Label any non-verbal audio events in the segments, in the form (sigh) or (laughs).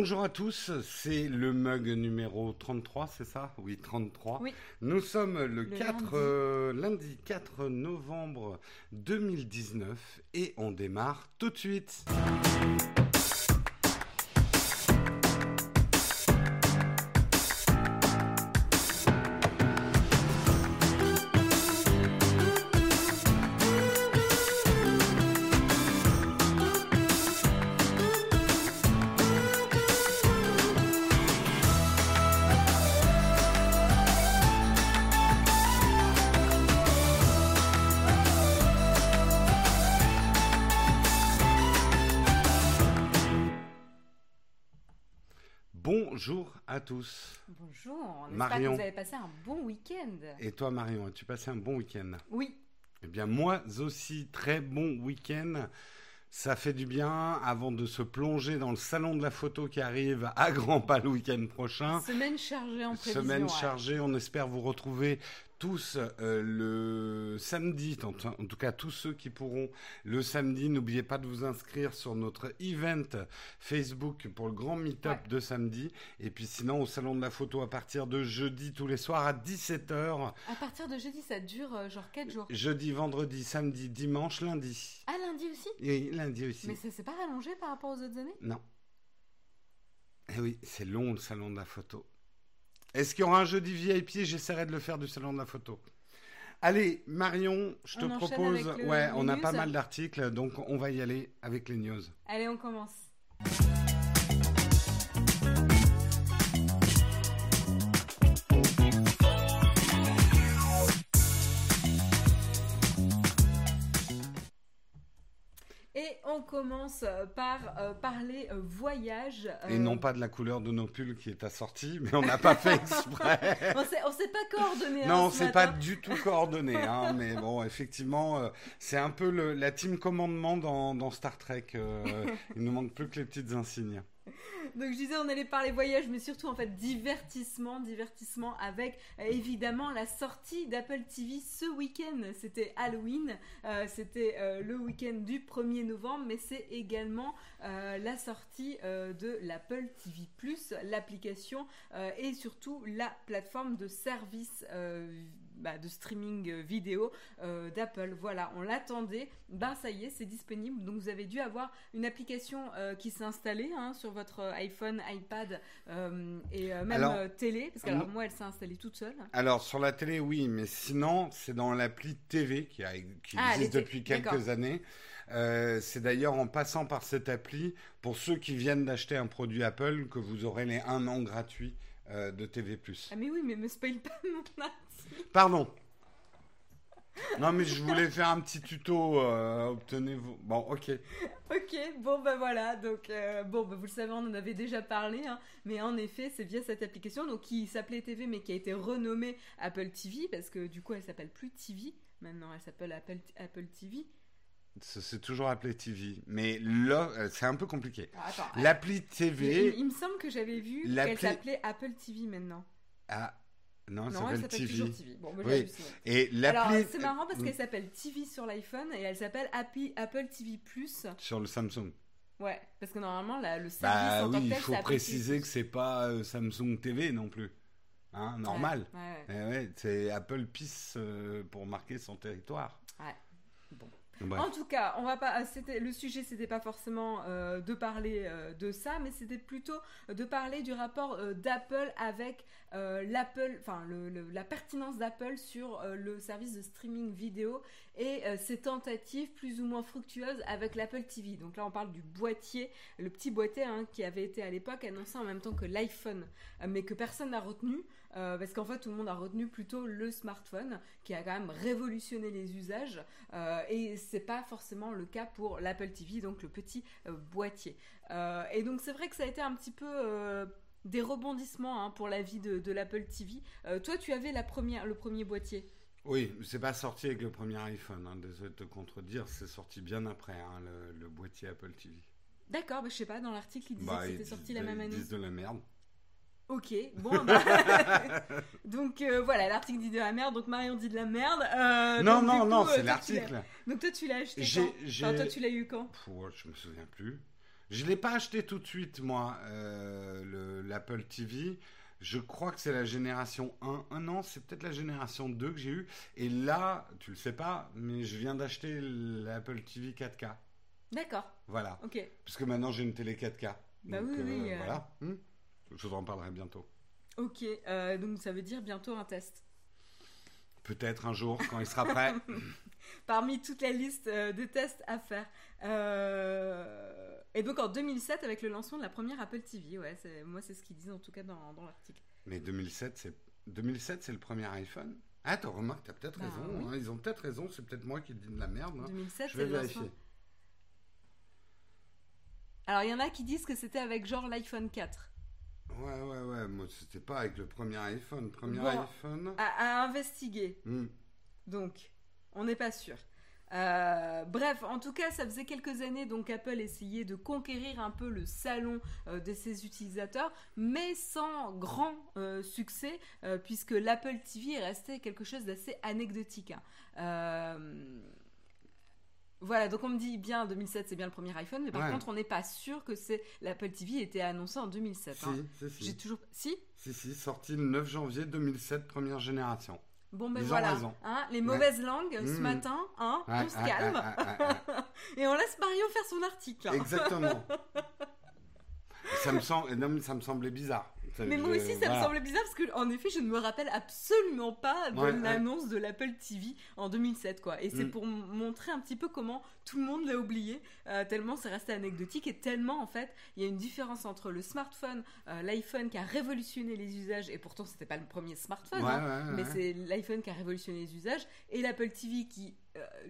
Bonjour à tous, c'est le mug numéro 33, c'est ça? Oui, 33. Oui. Nous sommes le, Le 4, lundi. euh, lundi 4 novembre 2019 et on démarre tout de suite. Tous. Bonjour, Marion. que vous avez passé un bon week-end. Et toi Marion, as-tu passé un bon week-end? Oui, Eh bien moi aussi, très bon week-end. Ça fait du bien avant de se plonger dans le salon de la photo qui arrive à grands pas le week-end prochain. semaine chargée en prévision. Semaine ouais. chargée, on espère vous retrouver tous euh, le samedi, en, en tout cas tous ceux qui pourront le samedi. N'oubliez pas de vous inscrire sur notre event Facebook pour le grand meet-up Ouais. de samedi. Et puis sinon, au Salon de la Photo à partir de jeudi tous les soirs à 17h. À partir de jeudi, ça dure euh, genre 4 jours. Jeudi, vendredi, samedi, dimanche, lundi. Ah, lundi aussi? Et lundi aussi. Mais ça s'est pas rallongé par rapport aux autres années? Non. Eh oui, c'est long le salon de la photo. Est-ce qu'il y aura un jeudi VIP J'essaierai de le faire du salon de la photo. Allez, Marion, je te On propose. ouais, on a pas mal d'articles, donc on va y aller avec les news. Allez, on commence. Et on commence euh, par euh, parler euh, voyage. Et non pas de la couleur de nos pulls qui est assortie, mais on n'a pas fait (laughs) exprès. On s'est, on s'est pas coordonné. hein, non, ce c'est pas matin. du tout coordonné, hein, (laughs) mais bon, effectivement, c'est un peu le- la team commandement dans, dans Star Trek. (laughs) il nous manque plus que les petites insignes. Donc je disais on allait parler voyage mais surtout en fait divertissement, divertissement avec euh, évidemment la sortie d'Apple TV ce week-end. C'était Halloween, euh, c'était euh, le week-end du 1er novembre mais c'est également la sortie de l'Apple TV Plus, l'application et surtout la plateforme de service bah, de streaming euh, vidéo euh, d'Apple. Voilà, on l'attendait. Ben ça y est, c'est disponible. Donc vous avez dû avoir une application euh, qui s'est installée hein, sur votre iPhone, iPad euh, et même Alors, télé. Parce que alors, moi, elle s'est installée toute seule. Alors sur la télé, oui, mais sinon, c'est dans l'appli TV qui, a- qui Ah, existe depuis quelques années. C'est d'ailleurs en passant par cette appli, pour ceux qui viennent d'acheter un produit Apple, que vous aurez les un an gratuits euh, de TV+. Ah mais oui, mais me spoil pas (laughs) mon article. Pardon. Non, mais je voulais faire un petit tuto. euh, Obtenez-vous. Bon, ok. Ok, bon ben voilà, donc euh, bon ben vous le savez, on en avait déjà parlé, hein, mais en effet c'est via cette application donc qui s'appelait TV mais qui a été renommée Apple TV parce que du coup elle s'appelle plus TV, maintenant elle s'appelle Apple, Apple TV. Ça, C'est toujours appelé TV. Mais là, euh, c'est un peu compliqué. Ah, attends, L'appli il, TV. il me semble que j'avais vu qu'elle s'appelle Apple TV maintenant. Ah, non, non, elle s'appelle toujours TV. Bon, moi Oui. Et l'appli. c'est marrant parce euh, qu'elle s'appelle TV sur l'iPhone et elle s'appelle Apple, Apple TV Plus. Sur le Samsung. Ouais, parce que normalement le service Bah en tant oui, il faut préciser que c'est pas euh, Samsung TV non plus. Hein, normal. Ouais, ouais, Eh ouais, c'est Apple pisse euh, pour marquer son territoire. ouais. En tout cas, on va pas. Le sujet, c'était pas forcément euh, de parler euh, de ça, mais c'était plutôt de parler du rapport euh, d'Apple avec l'Apple, enfin la pertinence d'Apple sur le service de streaming vidéo et ses tentatives plus ou moins fructueuses avec l'Apple TV. Donc là, on parle du boîtier, le petit boîtier hein, qui avait été à l'époque annoncé en même temps que l'iPhone, mais que personne n'a retenu. Euh, parce qu'en fait, tout le monde a retenu plutôt le smartphone, qui a quand même révolutionné les usages, euh, et c'est pas forcément le cas pour l'Apple TV, donc le petit euh, boîtier. Euh, et donc c'est vrai que ça a été un petit peu des rebondissements hein, pour la vie de, de l'Apple TV. Toi, tu avais la première, le premier boîtier. Oui, c'est pas sorti avec le premier iPhone. Hein, désolé de te contredire, c'est sorti bien après hein, le, le boîtier Apple TV. D'accord, bah, je sais pas, dans l'article, il disait Bah, que ils c'était sorti la même ils année. disent de la merde. Ok, bon, bah. (laughs) donc euh, voilà, l'article dit de la merde, donc Marion dit de la merde. Euh, non, donc, non, non, c'est euh, l'as- l'article. Donc toi, tu l'as acheté quand? Enfin, toi, tu l'as eu quand? Ouais, je me souviens plus. Je l'ai pas acheté tout de suite, moi, euh, l'Apple TV. Je crois que c'est la génération 1. Un an, c'est peut-être la génération 2 que j'ai eu. Et là, tu le sais pas, mais je viens d'acheter l'Apple TV 4K. D'accord. Voilà. Ok. Parce que maintenant j'ai une télé 4K. Bah oui, oui. Voilà. Hmm. Je vous en parlerai bientôt. Ok. Euh, donc ça veut dire bientôt un test. Peut-être un jour quand il sera prêt. (laughs) Parmi toute la liste euh, de tests à faire. Et donc en 2007, avec le lancement de la première Apple TV, ouais, moi c'est ce qu'ils disent en tout cas dans, dans l'article. Mais 2007, c'est 2007, c'est le premier iPhone. Ah, t'as remarqué, t'as peut-être bah raison. Hein. ils ont peut-être raison. C'est peut-être moi qui dis de la merde. 2007, hein. je vais vérifier. Alors, il y en a qui disent que c'était avec genre l'iPhone 4. Ouais, ouais, ouais. Moi, c'était pas avec le premier iPhone. Premier iPhone. À, investiguer. Hmm. Donc, on n'est pas sûr. Euh, bref, en tout cas, ça faisait quelques années donc Apple essayait de conquérir un peu le salon euh, de ses utilisateurs, mais sans grand euh, succès, puisque l'Apple TV restait quelque chose d'assez anecdotique. Hein. Voilà, donc on me dit bien 2007 c'est bien le premier iPhone, mais par contre on n'est pas sûr que c'est l'Apple TV était annoncé en 2007. Si, hein. si, si. J'ai toujours si? Si si, sorti le 9 janvier 2007, première génération. Bon ben voilà, hein, les mauvaises langues ce mmh. matin, hein, on se calme (laughs) et on laisse Marion faire son article. Exactement. (laughs) ça me semble, ça me semblait bizarre. Mais moi aussi, ça me semblait bizarre parce que, en effet, je ne me rappelle absolument pas de l'annonce de l'Apple TV en 2007, quoi. Et c'est mm. pour montrer un petit peu comment tout le monde l'a oublié, euh, tellement c'est resté anecdotique et tellement, en fait, il y a une différence entre le smartphone, euh, l'iPhone qui a révolutionné les usages, et pourtant, c'était pas le premier smartphone, hein, mais c'est l'iPhone qui a révolutionné les usages, et l'Apple TV qui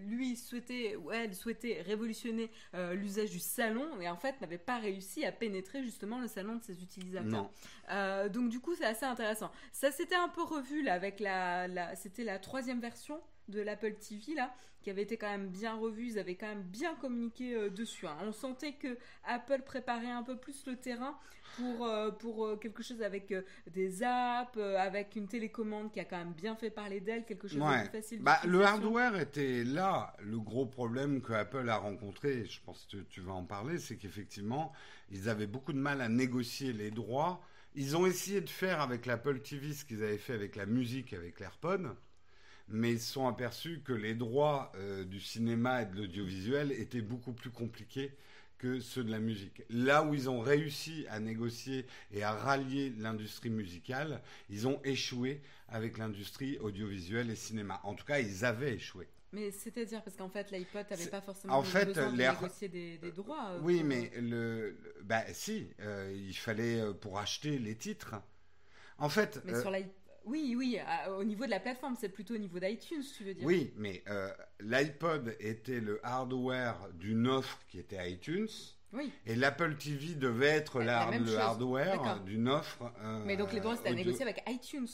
lui souhaitait ou elle souhaitait révolutionner euh, l'usage du salon et en fait n'avait pas réussi à pénétrer justement le salon de ses utilisateurs. Euh, donc du coup c'est assez intéressant. Ça s'était un peu revu là avec la, la c'était la troisième version de l'Apple TV là qui avait été quand même bien revu, ils avaient quand même bien communiqué euh, dessus. Hein. On sentait que Apple préparait un peu plus le terrain pour, euh, pour euh, quelque chose avec des apps, avec une télécommande qui a quand même bien fait parler d'elle, quelque chose de plus facile. Bah, le hardware était là. Le gros problème que Apple a rencontré, je pense que tu vas en parler, c'est qu'effectivement, ils avaient beaucoup de mal à négocier les droits. Ils ont essayé de faire avec l'Apple TV ce qu'ils avaient fait avec la musique, avec l'AirPod mais ils se sont aperçus que les droits euh, du cinéma et de l'audiovisuel étaient beaucoup plus compliqués que ceux de la musique. Là où ils ont réussi à négocier et à rallier l'industrie musicale, ils ont échoué avec l'industrie audiovisuelle et cinéma. En tout cas, ils avaient échoué. Mais c'est-à-dire parce qu'en fait l'iPod n'avait pas forcément en fait, besoin de négocier des, droits. Euh, oui, mais le, bah si, euh, il fallait pour acheter les titres. En fait, mais sur l'iPod oui, oui, au niveau de la plateforme, c'est plutôt au niveau d'iTunes, tu veux dire. Oui, mais euh, l'iPod était le hardware d'une offre qui était iTunes. Oui. Et l'Apple TV devait être la, le hardware d'une offre. Euh, mais donc les droits, c'était à négocier avec iTunes.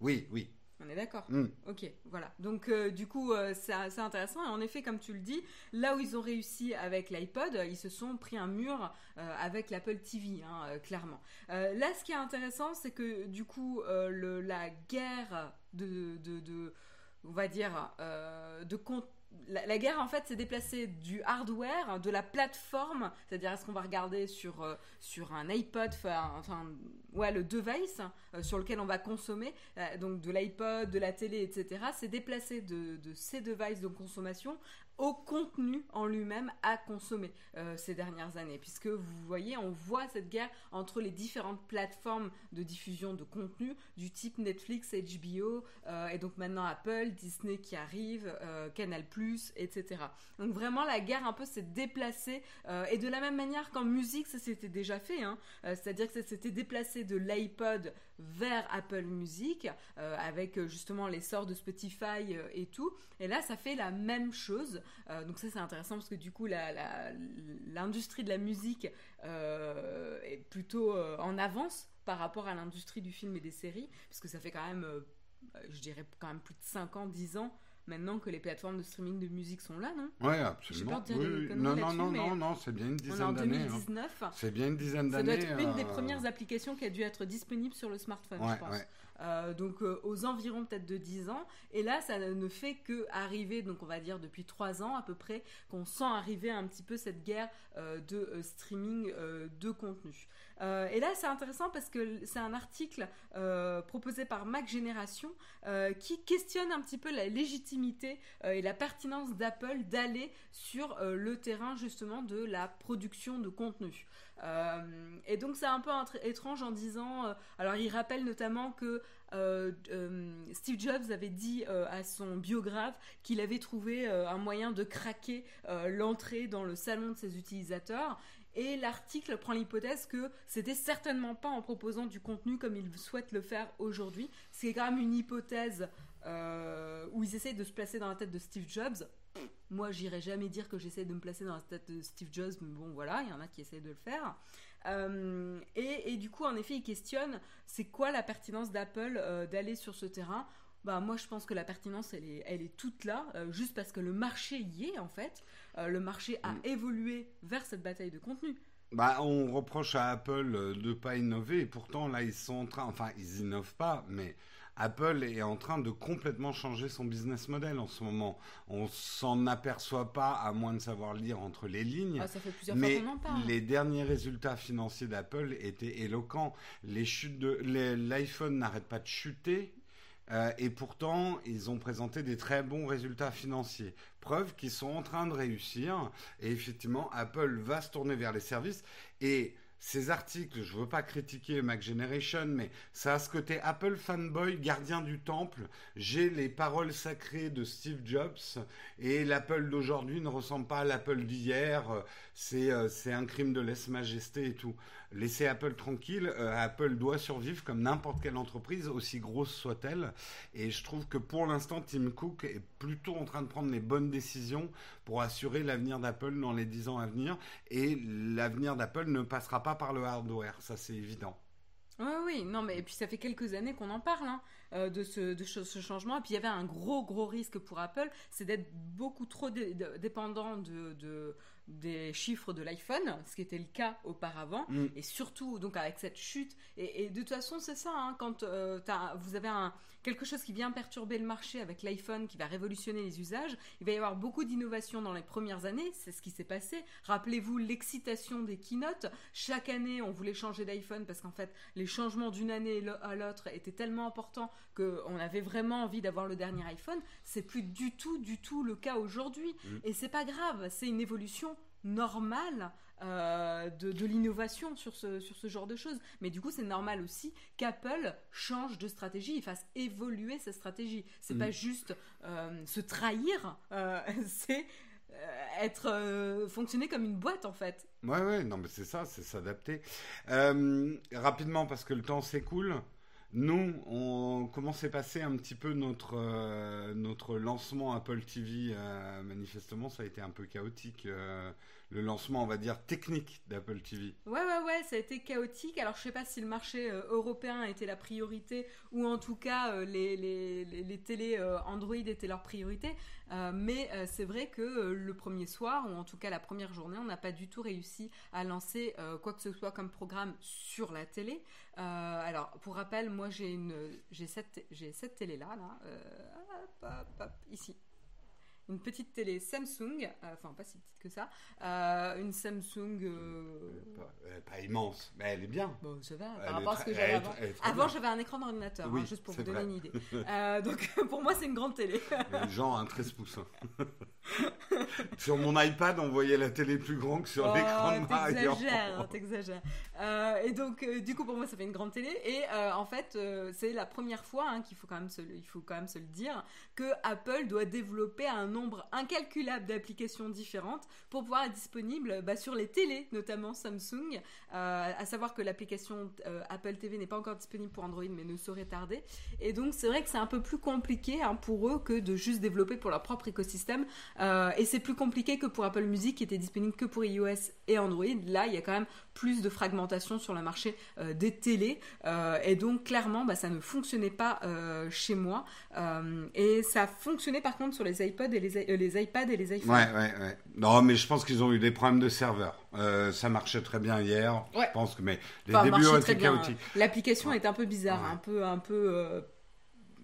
Oui, oui. On est d'accord hmm. Ok, voilà. Donc, euh, du coup, euh, c'est intéressant. Et en effet, comme tu le dis, là où ils ont réussi avec l'iPod, ils se sont pris un mur euh, avec l'Apple TV, hein, clairement. là, ce qui est intéressant, c'est que, du coup, le, la guerre de, de, de, on va dire, de compte la, guerre en fait s'est déplacée du hardware, de la plateforme, c'est-à-dire est-ce qu'on va regarder sur, euh, sur un iPod, enfin, ouais, le device euh, sur lequel on va consommer, euh, donc de l'iPod, de la télé, etc., s'est déplacé de, ces devices de consommation au contenu en lui-même à consommer euh, ces dernières années. Puisque vous voyez, on voit cette guerre entre les différentes plateformes de diffusion de contenu du type Netflix, HBO, et donc maintenant Apple, Disney qui arrive, Canal ⁇ etc. Donc vraiment la guerre un peu s'est déplacée, et de la même manière qu'en musique, ça s'était déjà fait, hein. c'est-à-dire que ça s'était déplacé de l'iPod vers Apple Music, avec justement l'essor de Spotify et tout. Et là, ça fait la même chose. Euh, donc ça c'est intéressant parce que du coup l'industrie de la musique euh, est plutôt euh, en avance par rapport à l'industrie du film et des séries, puisque ça fait quand même, je dirais quand même plus de 5 ans, 10 ans maintenant que les plateformes de streaming de musique sont là, non? Ouais, absolument. Oui, conneries Non, non, non, non, non, c'est bien une en dizaine d'années. hein. 2019. C'est bien une dizaine Ça doit d'années. être une des euh, premières applications qui a dû être disponible sur le smartphone, Ouais, je pense. ouais. Euh, donc euh, aux environs peut-être de 10 ans. Et là, ça ne fait que arriver, donc on va dire depuis 3 ans à peu près, qu'on sent arriver un petit peu cette guerre euh, de streaming de contenu. Et là, c'est intéressant parce que c'est un article proposé par Mac Génération qui questionne un petit peu la légitimité et la pertinence d'Apple d'aller sur le terrain justement de la production de contenu. Euh, et donc c'est un peu étrange en disant, euh, alors il rappelle notamment que euh, Steve Jobs avait dit à son biographe qu'il avait trouvé un moyen de craquer l'entrée dans le salon de ses utilisateurs. Et l'article prend l'hypothèse que c'était certainement pas en proposant du contenu comme il souhaite le faire aujourd'hui. C'est quand même une hypothèse où ils essayent de se placer dans la tête de Steve Jobs. Moi, j'irai jamais dire que j'essaie de me placer dans la tête de Steve Jobs, mais bon, voilà, il y en a qui essayent de le faire. Euh, et, et du coup, en effet, il questionne c'est quoi la pertinence d'Apple euh, d'aller sur ce terrain? Bah, moi, je pense que la pertinence, elle est, elle est toute là, euh, juste parce que le marché y est, en fait. Le marché a Mm. évolué vers cette bataille de contenu. Bah, on reproche à Apple de pas innover, et pourtant là ils sont en train, enfin ils innovent pas, mais Apple est en train de complètement changer son business model en ce moment. On s'en aperçoit pas à moins de savoir lire entre les lignes. Ah, ça fait plusieurs Mais fois qu'on en parle. les derniers résultats financiers d'Apple étaient éloquents. Les chutes de les- l'iPhone n'arrête pas de chuter. euh, et pourtant, ils ont présenté des très bons résultats financiers. Preuve qu'ils sont en train de réussir. Et effectivement, Apple va se tourner vers les services. Et ces articles, je veux pas critiquer Mac Generation, mais ça a ce côté Apple fanboy, gardien du temple. J'ai les paroles sacrées de Steve Jobs. Et l'Apple d'aujourd'hui ne ressemble pas à l'Apple d'hier. C'est euh, un crime de lèse-majesté et tout. Laissez Apple tranquille. euh, Apple doit survivre comme n'importe quelle entreprise, aussi grosse soit-elle. Et je trouve que pour l'instant, Tim Cook est plutôt en train de prendre les bonnes décisions pour assurer l'avenir d'Apple dans les 10 ans à venir. Et l'avenir d'Apple ne passera pas par le hardware, ça c'est évident. Oui, oui, non, mais et puis ça fait quelques années qu'on en parle hein, euh, de, ce, changement. Et puis il y avait un gros, gros risque pour Apple, c'est d'être beaucoup trop dépendant de- des chiffres de l'iPhone, ce qui était le cas auparavant. Mm. Et surtout, donc avec cette chute. Et, et de toute façon, c'est ça, hein, quand euh, t'as- vous avez un, quelque chose qui vient perturber le marché avec l'iPhone, qui va révolutionner les usages, il va y avoir beaucoup d'innovations dans les premières années. C'est ce qui s'est passé. Rappelez-vous l'excitation des keynotes. Chaque année, on voulait changer d'iPhone parce qu'en fait, les changements d'une année à l'autre étaient tellement importants qu'on avait vraiment envie d'avoir le dernier iPhone. C'est plus du tout, du tout le cas aujourd'hui. Mm. Et c'est pas grave. C'est une évolution normale euh, de, de l'innovation sur ce, sur ce genre de choses. Mais du coup, c'est normal aussi qu'Apple change de stratégie et fasse évoluer sa stratégie. C'est Mm. pas juste euh, se trahir, euh, (laughs) c'est être fonctionner comme une boîte en fait. Ouais, ouais, non, mais c'est ça, c'est s'adapter. Rapidement, parce que le temps s'écoule. Nous, on, comment s'est passé un petit peu notre, euh, notre lancement Apple TV euh, Manifestement, ça a été un peu chaotique. euh, le lancement, on va dire, technique d'Apple TV. Ouais, ouais, ouais, ça a été chaotique. Alors, je sais pas si le marché euh, européen était la priorité ou en tout cas euh, les, les, les, télés euh, Android étaient leur priorité. Mais c'est vrai que le premier soir, ou en tout cas la première journée, on n'a pas du tout réussi à lancer quoi que ce soit comme programme sur la télé. Alors, pour rappel, moi j'ai cette, cette télé là, ici. Une petite télé Samsung, euh, enfin pas si petite que ça, euh, une Samsung. euh, pas, pas immense, mais elle est bien. Bon, ça va, par rapport à ce que j'avais avant. Avant, j'avais un écran d'ordinateur, Oui, hein, juste pour vous donner vrai. une idée. Donc, (laughs) pour moi, c'est une grande télé. Genre un 13 pouces. hein. (laughs) sur mon iPad, on voyait la télé plus grande que sur Oh, l'écran de Mario. T'exagères, t'exagères. Euh, et donc, euh, du coup, pour moi, ça fait une grande télé. Et euh, en fait, c'est la première fois hein, qu'il faut quand même se, le- il faut quand même se le dire que Apple doit développer un nombre incalculable d'applications différentes pour pouvoir être disponible bah, sur les télés, notamment Samsung. Euh, à savoir que l'application euh, Apple TV n'est pas encore disponible pour Android, mais ne saurait tarder. Et donc c'est vrai que c'est un peu plus compliqué hein, pour eux que de juste développer pour leur propre écosystème. Euh, et c'est plus compliqué que pour Apple Music qui était disponible que pour iOS et Android. Là, il y a quand même plus de fragmentation sur le marché des télés. et donc clairement, bah, ça ne fonctionnait pas chez moi. et ça fonctionnait par contre sur les iPods et les, les iPads et les iPhones. Ouais, ouais, ouais. Non, mais je pense qu'ils ont eu des problèmes de serveur. ça marchait très bien hier. Je pense que mais les débuts ont été chaotiques. L'application est un peu bizarre, un peu un peu euh,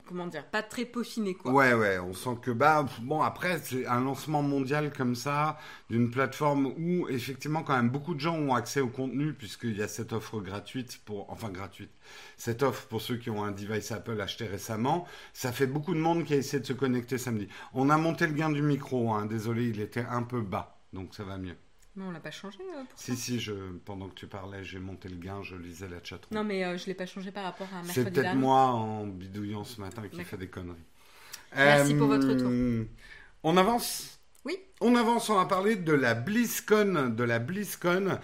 comment dire, pas très peaufiné quoi. Ouais ouais, on sent que bah bon après c'est un lancement mondial comme ça d'une plateforme où effectivement quand même beaucoup de gens ont accès au contenu puisqu'il y a cette offre gratuite pour enfin gratuite. Cette offre pour ceux qui ont un device Apple acheté récemment, ça fait beaucoup de monde qui a essayé de se connecter samedi. On a monté le gain du micro hein, désolé, il était un peu bas. Donc ça va mieux. Mais on l'a pas changé euh, Si, si, je, pendant que tu parlais, j'ai monté le gain, je lisais la chatroom. Non, mais euh, je l'ai pas changé par rapport à mercredi C'est peut-être moi en bidouillant ce matin qui fait des conneries. Merci pour votre retour. Euh, on avance? Oui. On avance, on va parler de la BlizzCon, de la BlizzCon.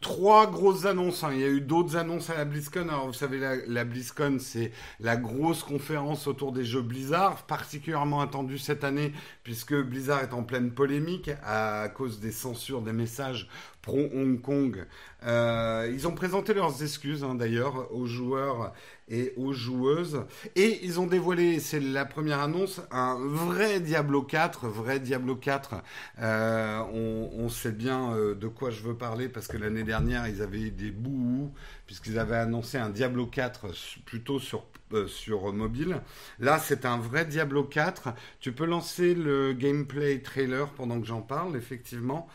Trois grosses annonces. Hein. Il y a eu d'autres annonces à la BlizzCon. Alors, vous savez, la, la BlizzCon, c'est la grosse conférence autour des jeux Blizzard, particulièrement attendue cette année, puisque Blizzard est en pleine polémique à cause des censures des messages pro-Hong Kong. Euh, ils ont présenté leurs excuses, hein, d'ailleurs, aux joueurs et aux joueuses. Et ils ont dévoilé, c'est la première annonce, un vrai Diablo 4, vrai Diablo 4. Euh, on, sait bien euh, de quoi je veux parler parce que l'année dernière, ils avaient des bouts puisqu'ils avaient annoncé un Diablo 4 plutôt sur, sur mobile. Là, c'est un vrai Diablo 4. Tu peux lancer le gameplay trailer pendant que j'en parle, effectivement.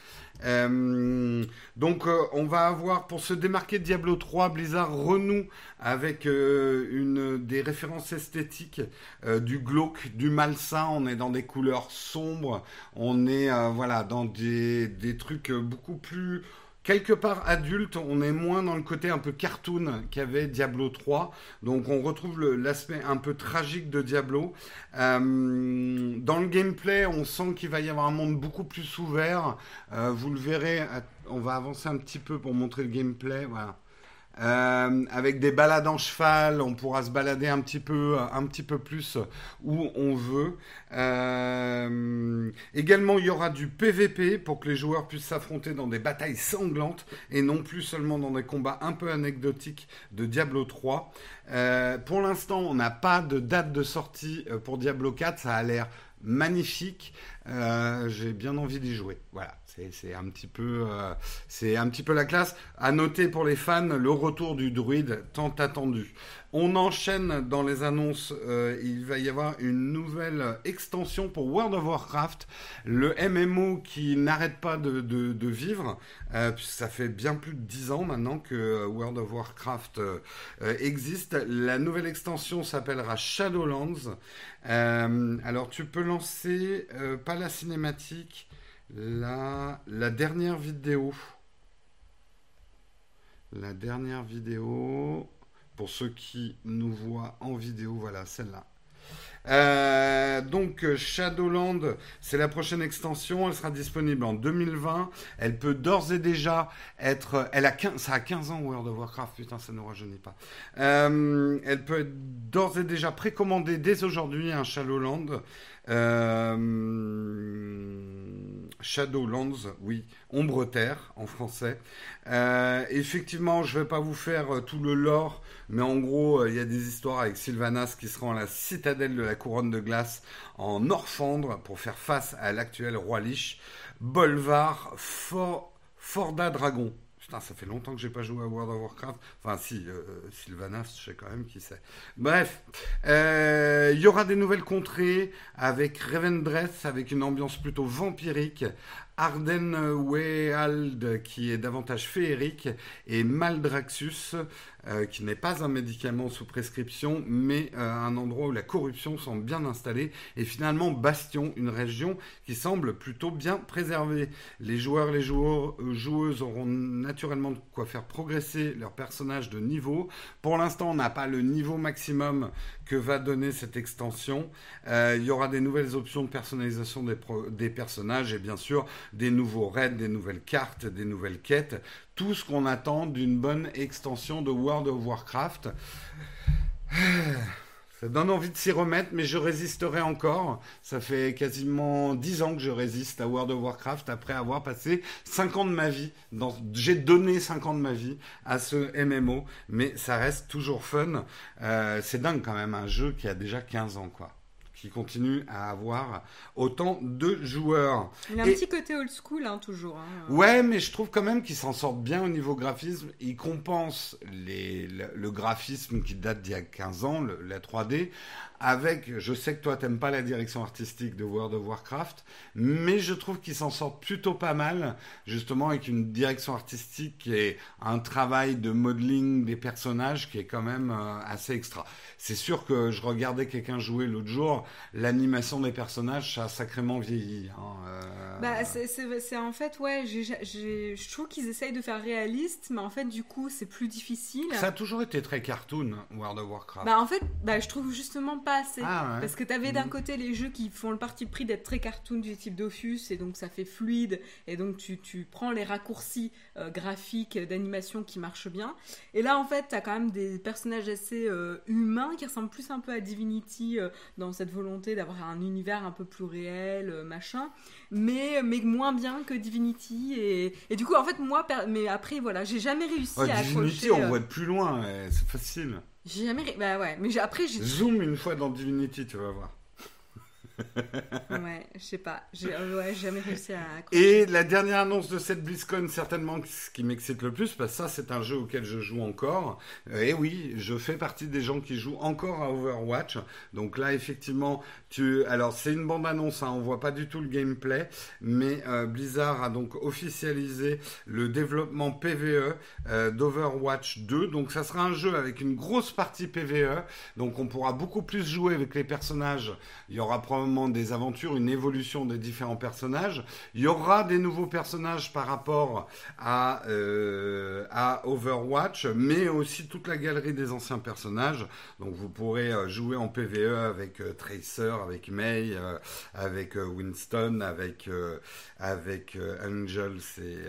Euh, donc euh, on va avoir pour se démarquer de Diablo 3, Blizzard renoue avec euh, des références esthétiques du glauque, du malsain. On est dans des couleurs sombres, on est voilà dans des trucs beaucoup plus quelque part adulte, on est moins dans le côté un peu cartoon qu'avait Diablo 3. Donc on retrouve l'aspect un peu tragique de Diablo. Euh, dans le gameplay, on sent qu'il va y avoir un monde beaucoup plus ouvert. Euh, vous le verrez, on va avancer un petit peu pour montrer le gameplay. Voilà. Euh, avec des balades en cheval, on pourra se balader un petit peu, un petit peu plus où on veut. Euh, également, il y aura du PVP pour que les joueurs puissent s'affronter dans des batailles sanglantes et non plus seulement dans des combats un peu anecdotiques de Diablo 3. Euh, pour l'instant, on n'a pas de date de sortie pour Diablo 4. Ça a l'air magnifique. J'ai bien envie d'y jouer. Voilà. C'est un petit peu, euh, un petit peu la classe. À noter pour les fans le retour du druide tant attendu. On enchaîne dans les annonces. Euh, il va y avoir une nouvelle extension pour World of Warcraft, le MMO qui n'arrête pas de, vivre. Euh, ça fait bien plus de 10 ans maintenant que World of Warcraft existe. La nouvelle extension s'appellera Shadowlands. alors tu peux lancer pas la cinématique la, dernière vidéo. La dernière vidéo, pour ceux qui nous voient en vidéo, voilà, celle-là. Euh, donc Shadowland, c'est la prochaine extension, elle sera disponible en 2020. Elle peut d'ores et déjà être, elle a 15, ça a 15 ans World of Warcraft, putain ça ne rajeunit pas. Euh, elle peut d'ores et déjà précommandée dès aujourd'hui un Shadowland. Euh, Shadowlands, oui, Ombre Terre en français. Euh, effectivement, je vais pas vous faire euh, tout le lore, mais en gros, il y a des histoires avec Sylvanas qui sera en la citadelle de la couronne de glace en Orfandre pour faire face à l'actuel roi Lich, Bolvar, Forda Dragon ça fait longtemps que j'ai pas joué à World of Warcraft. Enfin, si, euh, Sylvanas, je sais quand même qui c'est. Bref, euh, il y aura des nouvelles contrées avec Revendreth, avec une ambiance plutôt vampirique, Ardenweald qui est davantage féerique et Maldraxxus euh, qui n'est pas un médicament sous prescription, mais euh, un endroit où la corruption semble bien installée, et finalement Bastion, une région qui semble plutôt bien préservée. Les joueurs, les euh, joueuses auront naturellement de quoi faire progresser leur personnage de niveau. Pour l'instant, on n'a pas le niveau maximum que va donner cette extension. il y aura des nouvelles options de personnalisation des personnages et bien sûr des nouveaux raids, des nouvelles cartes, des nouvelles quêtes tout ce qu'on attend d'une bonne extension de World of Warcraft. (sighs) Ça donne envie de s'y remettre, mais je résisterai encore. Ça fait quasiment 10 ans que je résiste à World of Warcraft après avoir passé 5 ans de ma vie. J'ai donné 5 ans de ma vie à ce MMO, mais ça reste toujours fun. Euh, c'est dingue quand même, un jeu qui a déjà 15 ans, quoi qui continue à avoir autant de joueurs. Il a un petit côté old school, hein, toujours. Hein. Ouais, mais je trouve quand même qu'il s'en sort bien au niveau graphisme. Il compense les, le, graphisme qui date d'il y a 15 ans, la 3D, avec, je sais que toi t'aimes pas la direction artistique de World of Warcraft, mais je trouve qu'il s'en sort plutôt pas mal, justement avec une direction artistique et un travail de modeling des personnages qui est quand même euh, assez extra. C'est sûr que je regardais quelqu'un jouer l'autre jour, l'animation des personnages ça a sacrément vieilli. Hein, euh. Bah c'est en fait ouais, je trouve qu'ils essayent de faire réaliste, mais en fait du coup c'est plus difficile. Ça a toujours été très cartoon World of Warcraft. Bah en fait, bah, je trouve justement pas ah, Parce que tu avais d'un mm. côté les jeux qui font le parti pris d'être très cartoon du type Dofus, et donc ça fait fluide, et donc tu, tu prends les raccourcis euh, graphiques d'animation qui marchent bien. Et là, en fait, tu as quand même des personnages assez euh, humains qui ressemblent plus un peu à Divinity dans cette volonté d'avoir un univers un peu plus réel, machin, mais, mais moins bien que Divinity. Et, et du coup, en fait, moi, mais après, voilà, j'ai jamais réussi à Divinity, on voit de plus loin, c'est facile. J'ai jamais. Bah ouais, mais après j'ai. Zoom une fois dans Divinity, tu vas voir ouais, je sais pas. J'ai ouais, jamais réussi à. Et la dernière annonce de cette BlizzCon, certainement ce qui m'excite le plus, parce que ça, c'est un jeu auquel je joue encore. Euh, et oui, je fais partie des gens qui jouent encore à Overwatch. Donc là, effectivement, tu. Alors, c'est une bande-annonce, hein, on voit pas du tout le gameplay, mais euh, Blizzard a donc officialisé le développement PVE euh, d'Overwatch 2. Donc, ça sera un jeu avec une grosse partie PVE. Donc, on pourra beaucoup plus jouer avec les personnages. Il y aura probablement des aventures, une évolution des différents personnages. Il y aura des nouveaux personnages par rapport à, euh, à Overwatch, mais aussi toute la galerie des anciens personnages. Donc vous pourrez euh, jouer en PVE avec euh, Tracer, avec May, avec Winston, avec avec Angel, c'est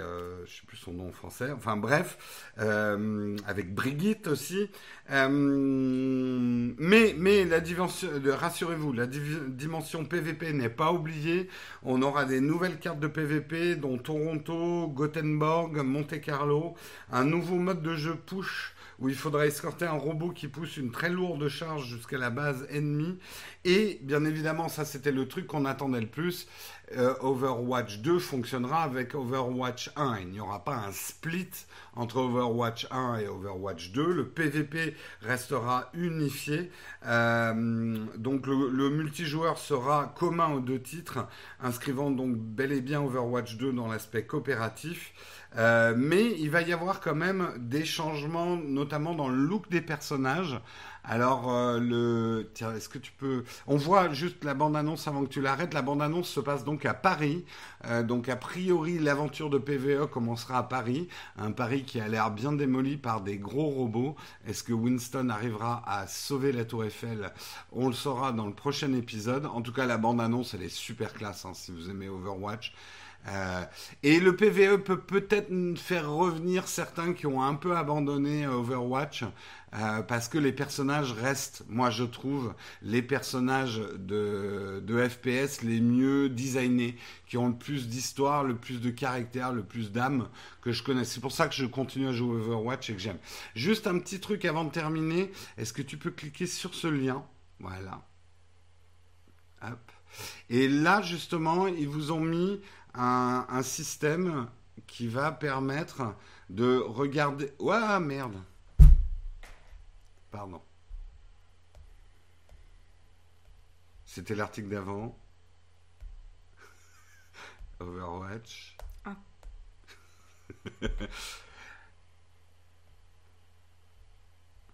je sais plus son nom français. Enfin bref, avec Brigitte aussi. Mais mais la dimension, rassurez-vous, la dimension PVP n'est pas oubliée. On aura des nouvelles cartes de PVP, dont Toronto, Gothenburg, Monte Carlo, un nouveau mode de jeu push où il faudra escorter un robot qui pousse une très lourde charge jusqu'à la base ennemie. Et bien évidemment, ça c'était le truc qu'on attendait le plus. Euh, Overwatch 2 fonctionnera avec Overwatch 1. Il n'y aura pas un split entre Overwatch 1 et Overwatch 2. Le PVP restera unifié. Euh, donc le, le, multijoueur sera commun aux deux titres, inscrivant donc bel et bien Overwatch 2 dans l'aspect coopératif. Euh, mais il va y avoir quand même des changements, notamment dans le look des personnages. Alors, euh, le, est-ce que tu peux, on voit juste la bande-annonce avant que tu l'arrêtes. La bande-annonce se passe donc à Paris. Euh, donc, a priori, l'aventure de PVE commencera à Paris, un Paris qui a l'air bien démoli par des gros robots. Est-ce que Winston arrivera à sauver la Tour Eiffel? On le saura dans le prochain épisode. En tout cas, la bande-annonce, elle est super classe hein, si vous aimez Overwatch. Euh, et le PVE peut peut-être faire revenir certains qui ont un peu abandonné Overwatch euh, parce que les personnages restent, moi je trouve, les personnages de, de FPS les mieux designés, qui ont le plus d'histoire, le plus de caractère, le plus d'âme que je connais. C'est pour ça que je continue à jouer Overwatch et que j'aime. Juste un petit truc avant de terminer, est-ce que tu peux cliquer sur ce lien? Voilà. Hop. Et là, justement, ils vous ont mis un, système qui va permettre de regarder. Ouah, merde. Pardon. C'était l'article d'avant. (laughs) Overwatch. Ah. (laughs)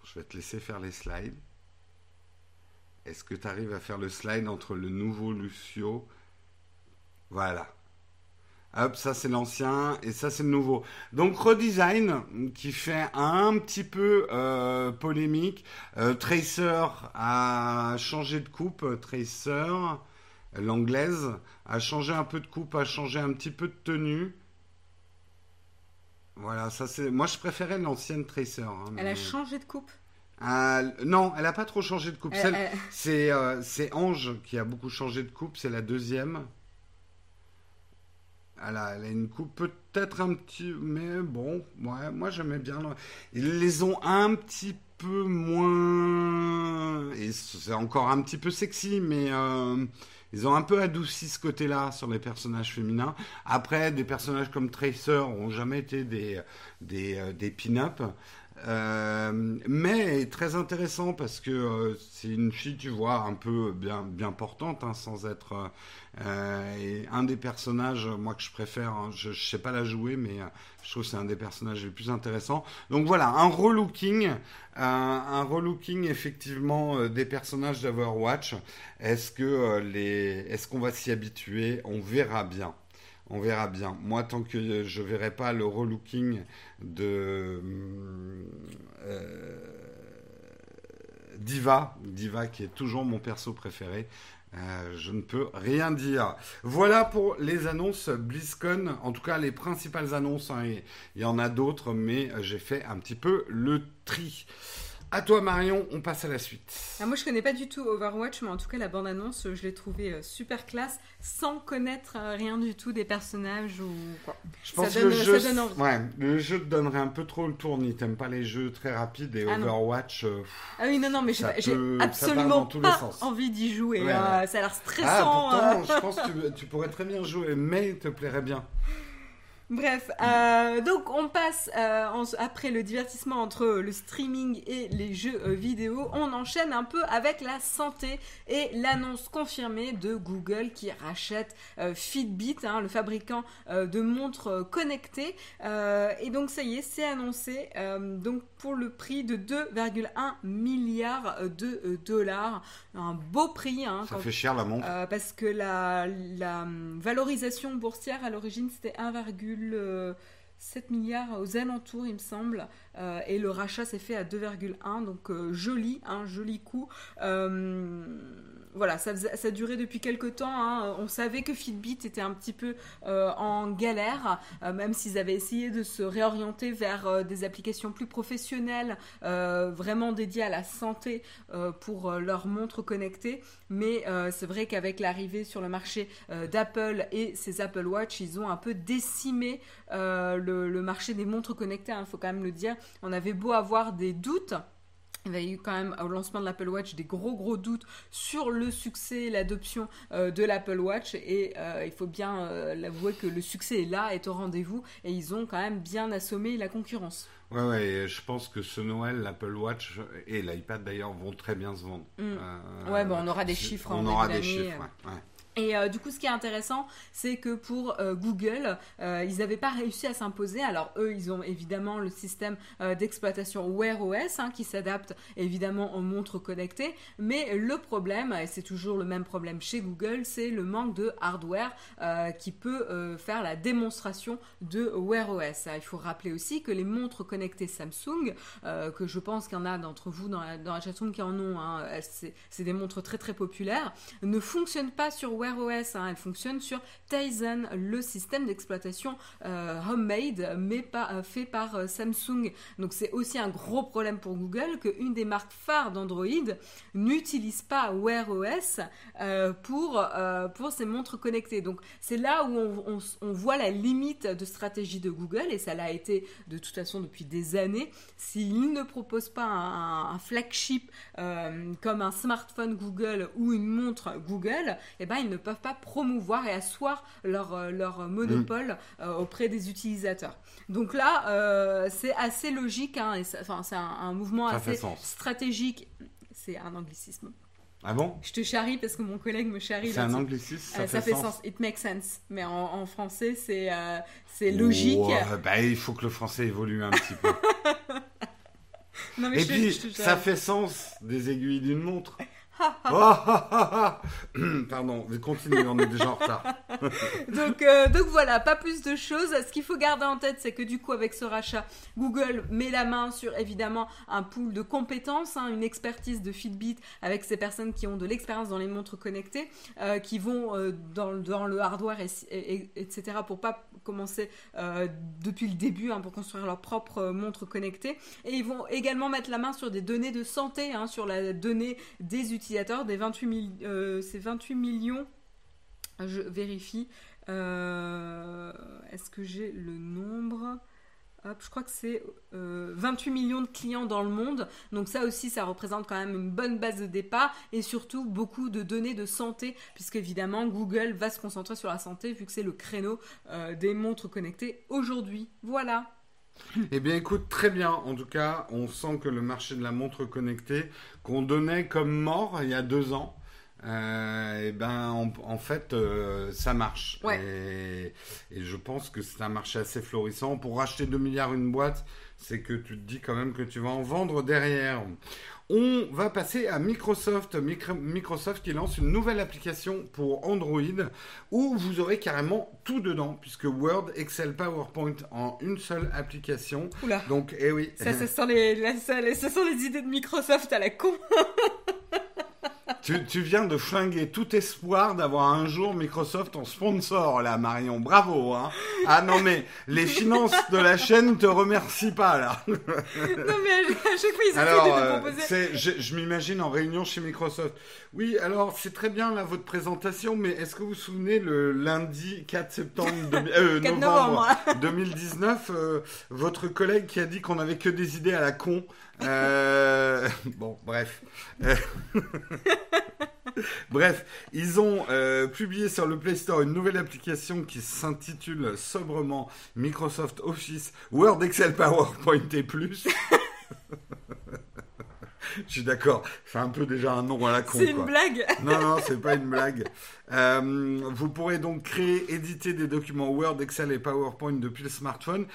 Je vais te laisser faire les slides. Est-ce que tu arrives à faire le slide entre le nouveau Lucio? Voilà. Hop, ça c'est l'ancien et ça c'est le nouveau. Donc redesign qui fait un petit peu euh, polémique. Euh, Tracer a changé de coupe. Tracer, l'anglaise, a changé un peu de coupe, a changé un petit peu de tenue. Voilà, ça c'est. Moi je préférais l'ancienne Tracer. hein, Elle a changé de coupe? Ah, non, elle a pas trop changé de coupe. Elle- euh, c'est Ange qui a beaucoup changé de coupe, c'est la deuxième. Elle a, elle a une coupe peut-être un petit... Mais bon, ouais, moi j'aimais bien. Ils les ont un petit peu moins... Et c'est encore un petit peu sexy, mais euh, ils ont un peu adouci ce côté-là sur les personnages féminins. Après, des personnages comme Tracer ont jamais été des, des, euh, des pin-up. Euh, mais très intéressant parce que euh, c'est une fille, tu vois, un peu bien, bien portante, hein, sans être. euh, un des personnages, moi que je préfère, hein, je, sais pas la jouer, mais je trouve que c'est un des personnages les plus intéressants. Donc voilà, un relooking, un relooking effectivement des personnages d'Overwatch. Est-ce est-ce qu'on va s'y habituer? On verra bien. On verra bien. Moi, tant que je verrai pas le relooking de euh, Diva, Diva qui est toujours mon perso préféré, euh, je ne peux rien dire. Voilà pour les annonces BlizzCon, en tout cas les principales annonces. hein, Il y en a d'autres, mais j'ai fait un petit peu le tri. À toi Marion, on passe à la suite. Ah, moi, je connais pas du tout Overwatch, mais en tout cas, la bande-annonce, je l'ai trouvée euh, super classe, sans connaître euh, rien du tout des personnages ou quoi. Je pense Ça que le jeu, ça donne envie. ouais, le jeu te donnerait un peu trop le tournis. T'aimes pas les jeux très rapides et Ah. Overwatch. euh, Ah oui, non, non, mais j'ai absolument pas envie d'y jouer. Ouais, euh, ouais. Ça a l'air Ah, stressant. euh. pourtant, je pense que tu, tu pourrais très bien jouer, mais il te plairait bien. Bref, euh, donc on passe euh, en- après le divertissement entre le streaming et les jeux euh, vidéo, on enchaîne un peu avec la santé et l'annonce confirmée de Google qui rachète euh, Fitbit, hein, le fabricant euh, de montres connectées. Euh, et donc ça y est, c'est annoncé euh, donc pour le prix de 2,1 milliards de dollars, un beau prix. Hein, Ça quand- fait cher la montre. euh, parce que la, la, hum, valorisation boursière à l'origine c'était 1,7 milliard aux alentours il me semble. Euh, et le rachat s'est fait à 2,1 donc euh, joli un joli coup. Euh, voilà, ça, durait depuis quelques temps. hein. On savait que Fitbit était un petit peu euh, en galère, euh, même s'ils avaient essayé de se réorienter vers euh, des applications plus professionnelles, vraiment dédiées à la santé pour leurs montres connectées. Mais c'est vrai qu'avec l'arrivée sur le marché d'Apple et ses Apple Watch, ils ont un peu décimé le, le marché des montres connectées. Il faut quand même le dire. On avait beau avoir des doutes. Il y avait eu quand même au lancement de l'Apple Watch des gros gros doutes sur le succès et l'adoption euh, de l'Apple Watch et euh, il faut bien euh, l'avouer que le succès est là, est au rendez-vous et ils ont quand même bien assommé la concurrence. Ouais, ouais, et je pense que ce Noël, l'Apple Watch et l'iPad d'ailleurs vont très bien se vendre. Mm. Euh, Ouais, bon, on aura des chiffres On en aura des chiffres, ouais, ouais. Et euh, du coup, ce qui est intéressant, c'est que pour euh, Google, euh, ils n'avaient pas réussi à s'imposer. Alors eux, ils ont évidemment le système d'exploitation Wear OS hein, qui s'adapte évidemment aux montres connectées. Mais le problème, et c'est toujours le même problème chez Google, c'est le manque de hardware qui peut faire la démonstration de Wear OS. Il faut rappeler aussi que les montres connectées Samsung, que je pense qu'il y en a d'entre vous dans la, dans chatroom qui en ont, hein, c'est des montres très très populaires, ne fonctionnent pas sur Wear OS, hein, elles fonctionnent sur Tizen, le système d'exploitation euh, homemade, mais pas euh, fait par euh, Samsung. Donc c'est aussi un gros problème pour Google qu'une des marques phares d'Android n'utilise pas Wear OS euh, pour, pour ses montres connectées. Donc c'est là où on, voit la limite de stratégie de Google, et ça l'a été de toute façon depuis des années. S'ils ne proposent pas un, flagship comme un smartphone Google ou une montre Google, eh ben, ils ne peuvent pas promouvoir et asseoir leur, euh, leur monopole euh, auprès des utilisateurs. Donc là, euh, c'est assez logique, hein, enfin, c'est un, un mouvement Ça assez stratégique. C'est un anglicisme. Ah bon? Je te charrie parce que mon collègue me charrie. C'est un anglicisme, ça, Euh, fait, sens. It makes sense. Mais en, en français, c'est euh, c'est logique. Ouais, bah, il faut que le français évolue un petit peu. (laughs) Non, mais Et je puis, je ça fait sens des aiguilles d'une montre. (laughs) Pardon, continue, on est déjà en retard. (laughs) donc, euh, donc voilà, pas plus de choses. Ce qu'il faut garder en tête, c'est que du coup, avec ce rachat, Google met la main sur évidemment un pool de compétences, hein, une expertise de Fitbit avec ces personnes qui ont de l'expérience dans les montres connectées, euh, qui vont euh, dans, le hardware, et, et- et- etc., pour pas commencer euh, depuis le début, hein, pour construire leur propre euh, montre connectée. Et ils vont également mettre la main sur des données de santé, hein, sur la donnée des utilisateurs, des 28, mille- euh, c'est 28 millions je vérifie. Euh, Est-ce que j'ai le nombre? Je crois que c'est euh, 28 millions de clients dans le monde. Donc ça aussi, ça représente quand même une bonne base de départ et surtout beaucoup de données de santé, puisque évidemment Google va se concentrer sur la santé vu que c'est le créneau euh, des montres connectées aujourd'hui. Voilà. Eh bien, écoute, très bien. En tout cas, on sent que le marché de la montre connectée, qu'on donnait comme mort il y a deux ans, euh, eh ben, en, en fait, euh, ça marche. Ouais. Et, et je pense que c'est un marché assez florissant. Pour racheter 2 milliards une boîte, c'est que tu te dis quand même que tu vas en vendre derrière. On va passer à Microsoft. Micro- Microsoft qui lance une nouvelle application pour Android où vous aurez carrément tout dedans, puisque Word, Excel, PowerPoint en une seule application. Oula. Donc, eh oui. Ça, sent (laughs) les, la- ça, les- ça sent les idées de Microsoft à la con. (laughs) tu, tu viens de flinguer tout espoir d'avoir un jour Microsoft en sponsor, là, Marion. Bravo, hein. Ah non, mais les finances de la chaîne te remercient pas, là. non mais à chaque fois ils Alors, de euh, proposer. je, je m'imagine en réunion chez Microsoft. Oui, alors c'est très bien là votre présentation, mais est-ce que vous vous souvenez le lundi 4 septembre euh, (laughs) 4 novembre novembre. 2019, euh, votre collègue qui a dit qu'on avait que des idées à la con. Euh, bon, bref. Euh, (laughs) Bref, ils ont euh, publié sur le Play Store une nouvelle application qui s'intitule sobrement Microsoft Office Word, Excel, PowerPoint et plus. (laughs) Je suis d'accord, c'est un peu déjà un nom à la con. C'est quoi. une blague. (laughs) Non, non, c'est pas une blague. Euh, vous pourrez donc créer, éditer des documents Word, Excel et PowerPoint depuis le smartphone.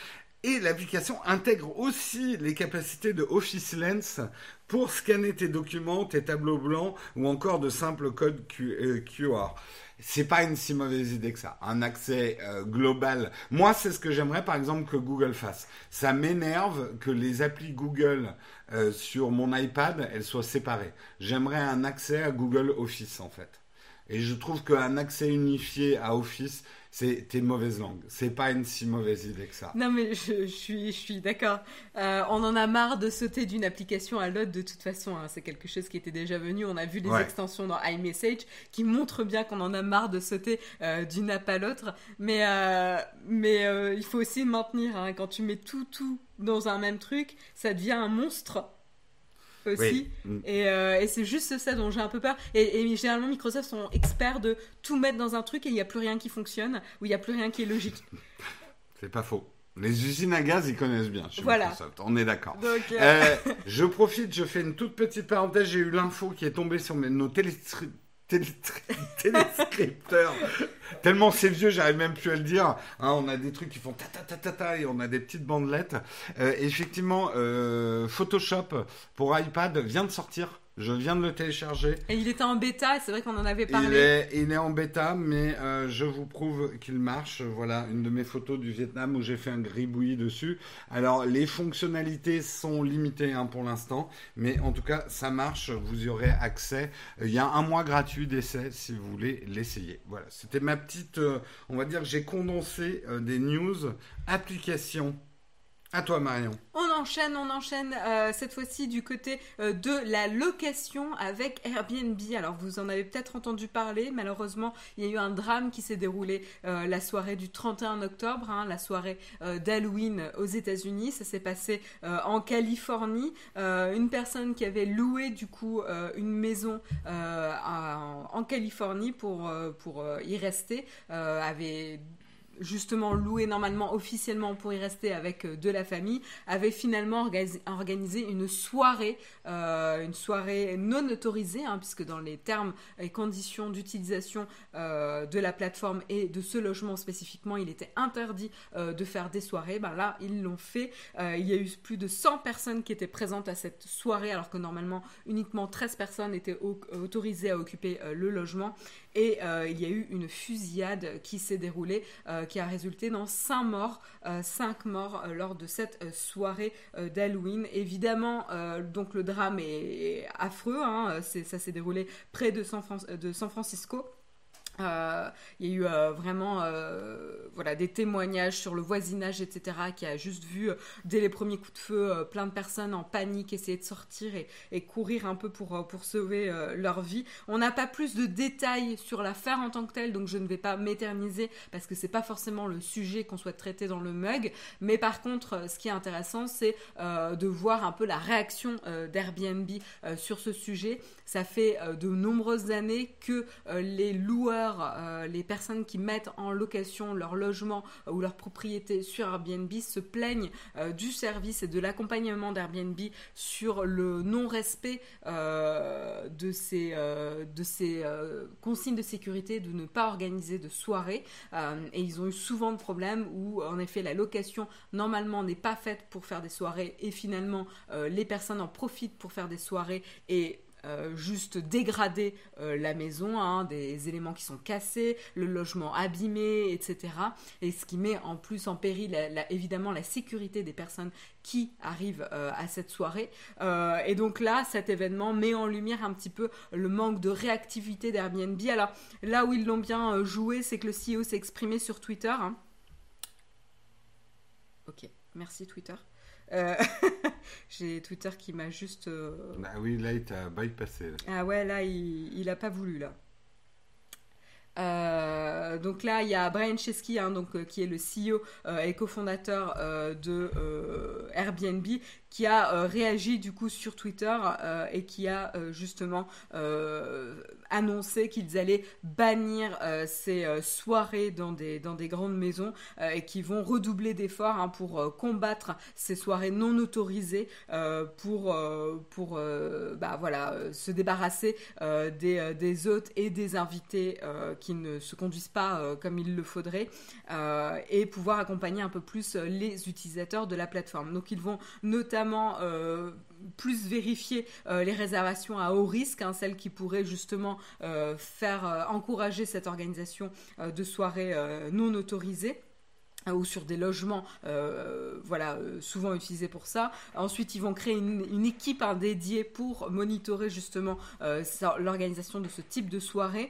Et l'application intègre aussi les capacités de Office Lens pour scanner tes documents, tes tableaux blancs ou encore de simples codes Q- euh, QR. C'est pas une si mauvaise idée que ça. Un accès euh, global. Moi, c'est ce que j'aimerais, par exemple, que Google fasse. Ça m'énerve que les applis Google euh, sur mon iPad, elles soient séparées. J'aimerais un accès à Google Office, en fait. Et je trouve qu'un accès unifié à Office, c'est tes mauvaises langues. C'est pas une si mauvaise idée que ça. Non mais je, je suis, je suis d'accord. Euh, on en a marre de sauter d'une application à l'autre de toute façon. hein. C'est quelque chose qui était déjà venu. On a vu les Ouais. extensions dans iMessage qui montrent bien qu'on en a marre de sauter euh, d'une app à l'autre. Mais, euh, mais euh, il faut aussi maintenir. hein. Quand tu mets tout, tout dans un même truc, ça devient un monstre aussi. Oui. Mm. Et, euh, et c'est juste ça dont j'ai un peu peur. Et, et généralement, Microsoft sont experts de tout mettre dans un truc et il n'y a plus rien qui fonctionne, ou il n'y a plus rien qui est logique. (laughs) C'est pas faux. Les usines à gaz, ils connaissent bien chez Voilà. Microsoft. On est d'accord. Euh, Euh, (laughs) je profite, je fais une toute petite parenthèse. J'ai eu l'info qui est tombée sur mes, nos télestri- (laughs) téléscripteurs. Tellement c'est vieux, j'arrive même plus à le dire. Hein, on a des trucs qui font ta et on a des petites bandelettes. Euh, effectivement, euh, Photoshop pour iPad vient de sortir. Je viens de le télécharger. Et il était en bêta, c'est vrai qu'on en avait Il parlé. est, il est en bêta, mais euh, je vous prouve qu'il marche. Voilà une de mes photos du Vietnam où j'ai fait un gribouillis dessus. Alors, les fonctionnalités sont limitées hein, pour l'instant, mais en tout cas, ça marche. Vous y aurez accès. Il y a un mois gratuit d'essai si vous voulez l'essayer. Voilà, c'était ma petite. euh, on va dire que j'ai condensé euh, des news applications. À toi, Marion. On enchaîne, on enchaîne euh, cette fois-ci du côté euh, de la location avec Airbnb. Alors vous en avez peut-être entendu parler, malheureusement il y a eu un drame qui s'est déroulé euh, la soirée du 31 octobre, hein, la soirée d'Halloween aux États-Unis. Ça s'est passé en Californie. Une personne qui avait loué du coup une maison en Californie pour, y rester avait justement loué normalement officiellement pour y rester avec de la famille, avait finalement organisé une soirée, une soirée non autorisée, hein, puisque dans les termes et conditions d'utilisation de la plateforme et de ce logement spécifiquement, il était interdit de faire des soirées. Ben là, ils l'ont fait. il y a eu plus de 100 personnes qui étaient présentes à cette soirée, alors que normalement uniquement 13 personnes étaient autorisées à occuper le logement. Et euh, il y a eu une fusillade qui s'est déroulée, euh, qui a résulté dans 5 morts, 5 euh, morts lors de cette soirée d'Halloween. Évidemment, donc le drame est, affreux, hein, ça s'est déroulé près de San Francisco. Euh, il y a eu euh, vraiment euh, voilà, des témoignages sur le voisinage, etc., qui a juste vu, dès les premiers coups de feu, plein de personnes en panique essayer de sortir et, courir un peu pour, sauver leur vie. On n'a pas plus de détails sur l'affaire en tant que telle, donc je ne vais pas m'éterniser parce que c'est pas forcément le sujet qu'on souhaite traiter dans le mug. Mais par contre, ce qui est intéressant, c'est de voir un peu la réaction d'Airbnb sur ce sujet. Ça fait de nombreuses années que les loueurs euh, les personnes qui mettent en location leur logement euh, ou leur propriété sur Airbnb se plaignent euh, du service et de l'accompagnement d'Airbnb sur le non-respect de ces, de ces consignes de sécurité, de ne pas organiser de soirée. et ils ont eu souvent de problèmes où, en effet, la location normalement n'est pas faite pour faire des soirées et finalement les personnes en profitent pour faire des soirées et euh, juste dégrader euh, la maison, hein, des éléments qui sont cassés, le logement abîmé, etc. Et ce qui met en plus en péril évidemment la sécurité des personnes qui arrivent euh, à cette soirée. et donc là, cet événement met en lumière un petit peu le manque de réactivité d'Airbnb. Alors là où ils l'ont bien joué, c'est que le CEO s'est exprimé sur Twitter. Hein. Ok, merci Twitter. Euh, (laughs) j'ai Twitter qui m'a juste. Euh, bah oui, là, il t'a bypassé. Ah ouais, là, il, il a pas voulu, là. Euh, donc là, il y a Brian Chesky, hein, donc, qui est le CEO et cofondateur de Airbnb, qui a réagi du coup sur Twitter et qui a justement annoncé qu'ils allaient bannir euh, ces euh, soirées dans des, dans des grandes maisons euh, et qui vont redoubler d'efforts hein, pour combattre ces soirées non autorisées pour, pour bah, voilà, se débarrasser des, des hôtes et des invités qui ne se conduisent pas comme il le faudrait et pouvoir accompagner un peu plus les utilisateurs de la plateforme. Donc ils vont notamment plus vérifier euh, les réservations à haut risque, hein, celles qui pourraient justement euh, faire euh, encourager cette organisation de soirées non autorisées ou sur des logements voilà souvent utilisés pour ça. Ensuite ils vont créer une, équipe hein, dédiée pour monitorer justement l'organisation de ce type de soirée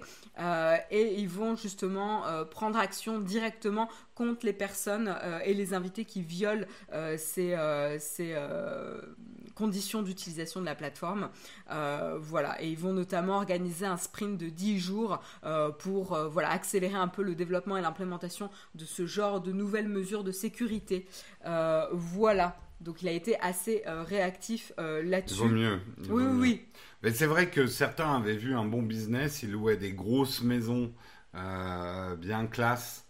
et ils vont justement prendre action directement contre les personnes et les invités qui violent ces, ces conditions d'utilisation de la plateforme. Euh, voilà, et ils vont notamment organiser un sprint de 10 jours euh, pour euh, voilà, accélérer un peu le développement et l'implémentation de ce genre de nouvelles mesures de sécurité. voilà. Donc il a été assez réactif là-dessus. Vaut mieux. oui, oui, oui. Mais c'est vrai que certains avaient vu un bon business, ils louaient des grosses maisons bien classe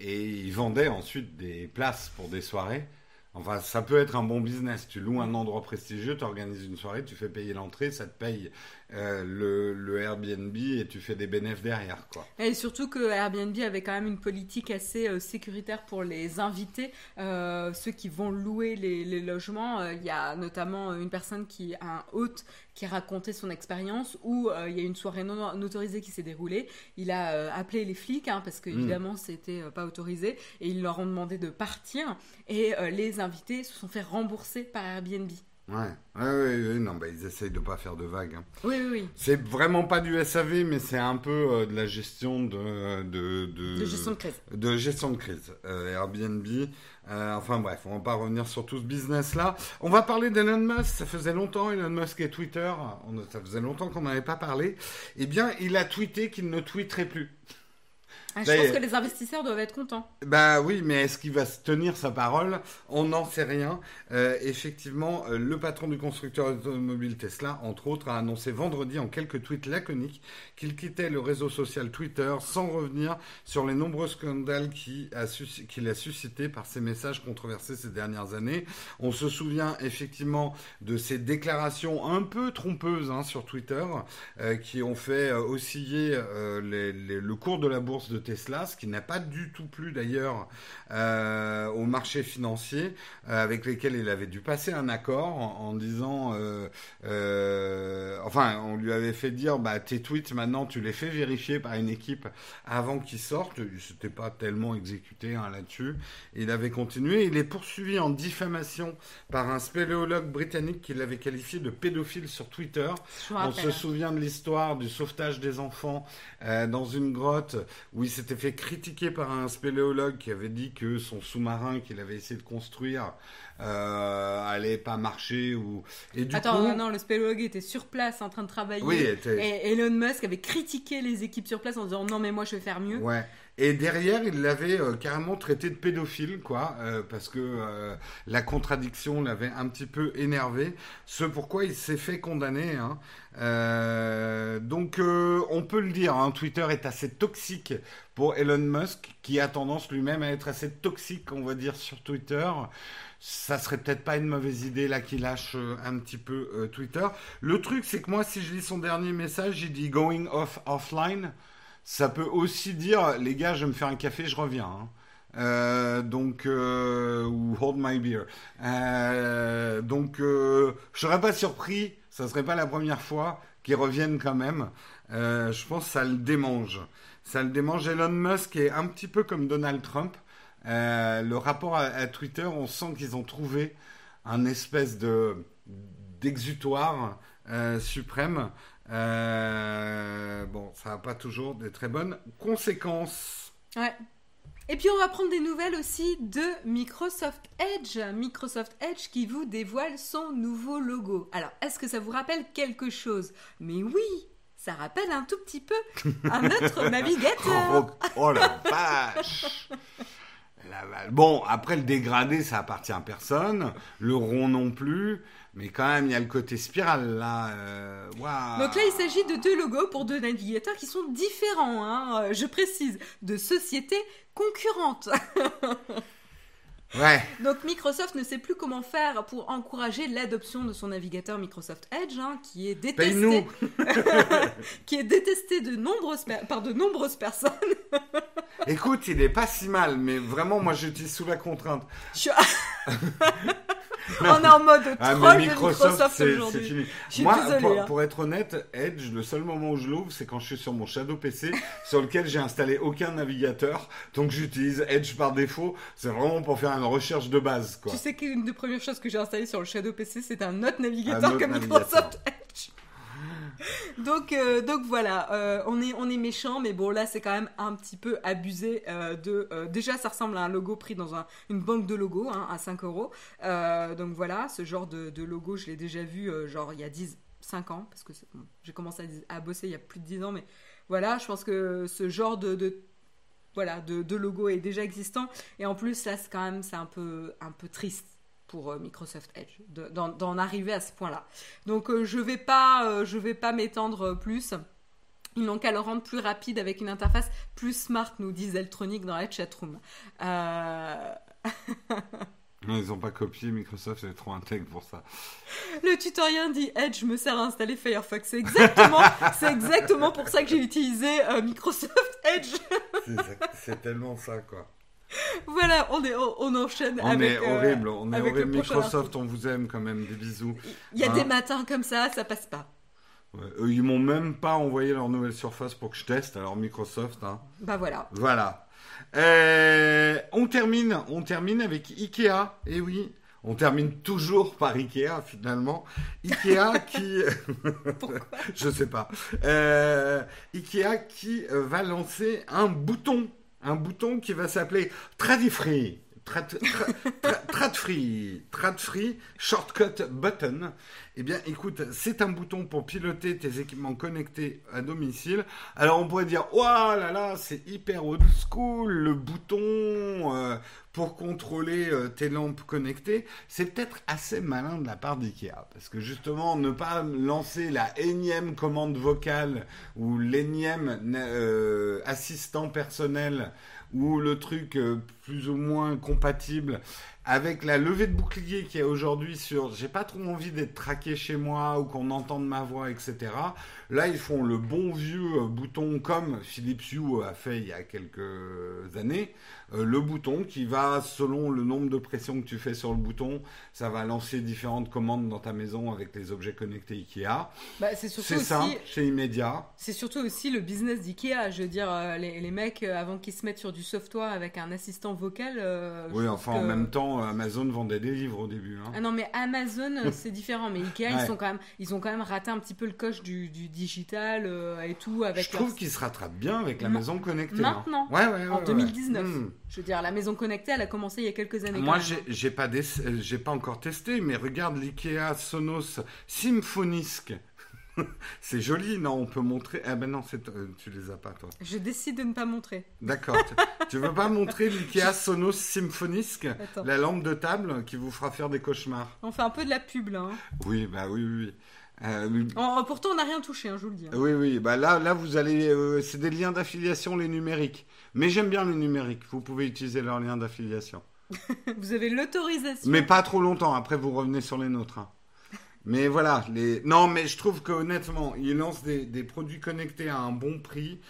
et ils vendaient ensuite des places pour des soirées. Enfin, ça peut être un bon business. Tu loues un endroit prestigieux, tu organises une soirée, tu fais payer l'entrée, ça te paye euh, le, Airbnb et tu fais des bénéfices derrière. Quoi. Et surtout que Airbnb avait quand même une politique assez euh, sécuritaire pour les invités, euh, ceux qui vont louer les, logements. Il y a notamment une personne qui, un hôte, qui racontait son expérience où il y a une soirée non, autorisée qui s'est déroulée. Il a appelé les flics hein, parce qu'évidemment hmm. c'était pas autorisé et ils leur ont demandé de partir et les invités se sont fait rembourser par Airbnb. Ouais, ouais, ouais, non, bah, ils essayent de pas faire de vagues. Hein. Oui, oui, oui. C'est vraiment pas du SAV, mais c'est un peu euh, de la gestion de, de, de, gestion de crise. De gestion de crise. Euh, Airbnb. Euh, enfin bref, on va pas revenir sur tout ce business-là. On va parler d'Elon Musk. Ça faisait longtemps, Elon Musk et Twitter. On, ça faisait longtemps qu'on n'avait pas parlé. Eh bien, il a tweeté qu'il ne tweeterait plus. Ah, je pense que les investisseurs doivent être contents. Bah oui, mais est-ce qu'il va se tenir sa parole? On n'en sait rien. Euh, effectivement, euh, le patron du constructeur automobile Tesla, entre autres, a annoncé vendredi en quelques tweets laconiques qu'il quittait le réseau social Twitter sans revenir sur les nombreux scandales qu'il a, a suscités par ses messages controversés ces dernières années. On se souvient effectivement de ses déclarations un peu trompeuses hein, sur Twitter euh, qui ont fait osciller le cours de la bourse de Tesla, ce qui n'a pas du tout plu d'ailleurs euh, au marché financier euh, avec lesquels il avait dû passer un accord en, disant, euh, enfin, on lui avait fait dire, bah, tes tweets maintenant tu les fais vérifier par une équipe avant qu'ils sortent. Il s'était pas tellement exécuté hein, là-dessus. Il avait continué. Il est poursuivi en diffamation par un spéléologue britannique qui l'avait qualifié de pédophile sur Twitter. On se souvient de l'histoire du sauvetage des enfants dans une grotte où il s'était fait critiquer par un spéléologue qui avait dit que son sous-marin qu'il avait essayé de construire euh, allait pas marcher ou et du Attends, non, le spéléologue était sur place en train de travailler. Oui, et Elon Musk avait critiqué les équipes sur place en disant non mais moi je vais faire mieux. Ouais. Et derrière, il l'avait euh, carrément traité de pédophile, quoi, euh, parce que euh, la contradiction l'avait un petit peu énervé. Ce pourquoi il s'est fait condamner. Hein. donc, on peut le dire, hein, Twitter est assez toxique pour Elon Musk, qui a tendance lui-même à être assez toxique, on va dire, sur Twitter. Ça serait peut-être pas une mauvaise idée là qu'il lâche un petit peu Twitter. Le truc, c'est que moi, si je lis son dernier message, il dit going off offline. Ça peut aussi dire, les gars, je vais me faire un café, je reviens. Hein. Euh, donc euh, ou hold my beer. Euh, donc je serais pas surpris, ça serait pas la première fois qu'ils reviennent quand même. je pense que ça le démange. Ça le démange. Elon Musk est un petit peu comme Donald Trump. le rapport à, Twitter, on sent qu'ils ont trouvé un espèce de d'exutoire suprême. Euh, bon, ça n'a pas toujours des très bonnes conséquences. Ouais. Et puis on va prendre des nouvelles aussi de Microsoft Edge. Microsoft Edge qui vous dévoile son nouveau logo. Alors, est-ce que ça vous rappelle quelque chose? Mais oui, ça rappelle un tout petit peu un autre (laughs) navigateur. Oh, oh, la vache Bon, après le dégradé, ça appartient à personne. Le rond non plus. Mais quand même, il y a le côté spirale là. Euh, Donc là, il s'agit de deux logos pour deux navigateurs qui sont différents, hein, euh, je précise, de sociétés concurrentes. (laughs) Ouais. Donc Microsoft ne sait plus comment faire pour encourager l'adoption de son navigateur Microsoft Edge, hein, qui est détesté, (laughs) qui est détesté de nombreuses par de nombreuses personnes. (laughs) Écoute, il est pas si mal, mais vraiment, moi, j'utilise sous la contrainte. (laughs) (laughs) On est en mode ah, troll de Microsoft aujourd'hui. Moi, pour, hein. pour, être honnête, Edge, le seul moment où je l'ouvre, c'est quand je suis sur mon Shadow PC, (laughs) sur lequel j'ai installé aucun navigateur. Donc j'utilise Edge par défaut. C'est vraiment pour faire une recherche de base. Quoi. Tu sais qu'une des premières choses que j'ai installé sur le Shadow PC, c'est un autre navigateur que Microsoft Edge. (laughs) donc, euh, donc voilà, euh, on est, on méchant, mais bon là c'est quand même un petit peu abusé euh, de. déjà ça ressemble à un logo pris dans un, une banque de logos hein, à 5 euros. donc voilà, ce genre de, logo je l'ai déjà vu genre il y a 10, 5 ans, parce que j'ai commencé à, bosser il y a plus de 10 ans, mais voilà, je pense que ce genre de, voilà, de, logo est déjà existant. Et en plus, là, c'est quand même, c'est un peu, un peu triste pour euh, Microsoft Edge, d'en arriver à ce point-là. Donc euh, je vais pas, euh, je vais pas m'étendre plus. Ils n'ont qu'à le rendre plus rapide avec une interface plus smart, nous disent Eltronic dans la chatroom. ils n'ont pas copié Microsoft, c'est trop intègre pour ça. Le tutoriel dit Edge me sert à installer Firefox. C'est exactement, (laughs) c'est exactement pour ça que j'ai utilisé Microsoft Edge. c'est tellement ça, quoi. (laughs) voilà, on, est, on, enchaîne on avec. Est euh, horrible, on est horrible. Microsoft, on vous aime quand même, des bisous. Il y a des hein matins comme ça, ça passe pas. ils m'ont même pas envoyé leur nouvelle surface pour que je teste, alors Microsoft. Hein. Bah voilà. Voilà. Euh, on termine, on termine avec Ikea. Et eh oui, on termine toujours par Ikea finalement. Ikea (laughs) qui, (laughs) je sais pas. Euh, Ikea qui va lancer un bouton un bouton qui va s'appeler Tradifree. Trad, free, shortcut button. Eh bien, écoute, c'est un bouton pour piloter tes équipements connectés à domicile. Alors, on pourrait dire, oh là là, c'est hyper old school, le bouton euh, pour contrôler euh, tes lampes connectées. C'est peut-être assez malin de la part d'IKEA, parce que justement, ne pas lancer la énième commande vocale ou l'énième euh, assistant personnel ou le truc plus ou moins compatible avec la levée de bouclier qui est aujourd'hui sur j'ai pas trop envie d'être traqué chez moi ou qu'on entende ma voix, etc. Là, ils font le bon vieux bouton comme Philips Hue a fait il y a quelques années. Euh, le bouton qui va, selon le nombre de pressions que tu fais sur le bouton, ça va lancer différentes commandes dans ta maison avec les objets connectés Ikea. Bah, c'est simple, c'est immédiat. C'est surtout aussi le business d'Ikea. Je veux dire, euh, les, mecs, euh, avant qu'ils se mettent sur du software avec un assistant vocal. oui, enfin, en même temps, Amazon vendait des livres au début. Hein. Ah non, mais Amazon, c'est différent. Mais Ikea, (laughs) ils, sont quand même, ils ont quand même raté un petit peu le coche du, digital et tout. Avec Je trouve qu'ils se rattrapent bien avec la maison connectée. Hein. Maintenant, ouais, ouais, en 2019. Je veux dire, la maison connectée, elle a commencé il y a quelques années. Moi, j'ai pas, pas encore testé, mais regarde l'IKEA Sonos Symphonisk. (laughs) c'est joli, non On peut montrer. Ah ben non, euh, tu les as pas, toi. Je décide de ne pas montrer. D'accord. (laughs) tu veux pas montrer l'IKEA Sonos Symphonisk La lampe de table qui vous fera faire des cauchemars? On fait un peu de la pub, là. Hein. Oui, bah oui, oui. Euh, pourtant, on n'a rien touché, hein, je vous le dis. Hein. Oui, oui. Bah là, là, vous allez. Euh, c'est des liens d'affiliation, les numériques. Mais j'aime bien les numériques. Vous pouvez utiliser leurs liens d'affiliation. (laughs) vous avez l'autorisation. Mais pas trop longtemps. Après, vous revenez sur les nôtres. Hein. Mais voilà. Les... Non, mais je trouve qu'honnêtement, ils lancent des, produits connectés à un bon prix.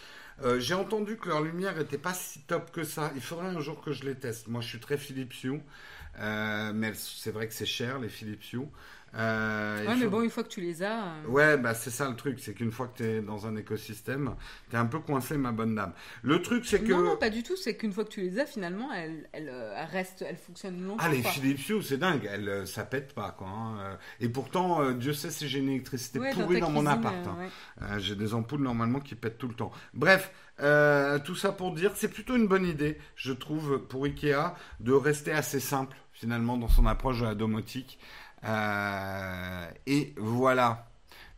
Euh, j'ai entendu que leur lumière n'était pas si top que ça. Il faudrait un jour que je les teste. Moi, je suis très Philips Hue. mais c'est vrai que c'est cher, les Philips Hue. Euh, ouais, mais bon, une fois que tu les as. Euh, ouais, bah c'est ça le truc, c'est qu'une fois que tu es dans un écosystème, tu es un peu coincé, ma bonne dame. Le truc, c'est que. Non, non, pas du tout, c'est qu'une fois que tu les as, finalement, elles, elles, euh, restent, elles fonctionnent longtemps. Ah, les Philips Hue, c'est dingue, elles, ça pète pas, quoi. Hein. Et pourtant, Dieu sait si j'ai une électricité pourrie dans, mon appart. Hein. j'ai des ampoules normalement qui pètent tout le temps. Bref. tout ça pour dire, c'est plutôt une bonne idée, je trouve, pour Ikea, de rester assez simple, finalement, dans son approche de la domotique. Euh, et voilà.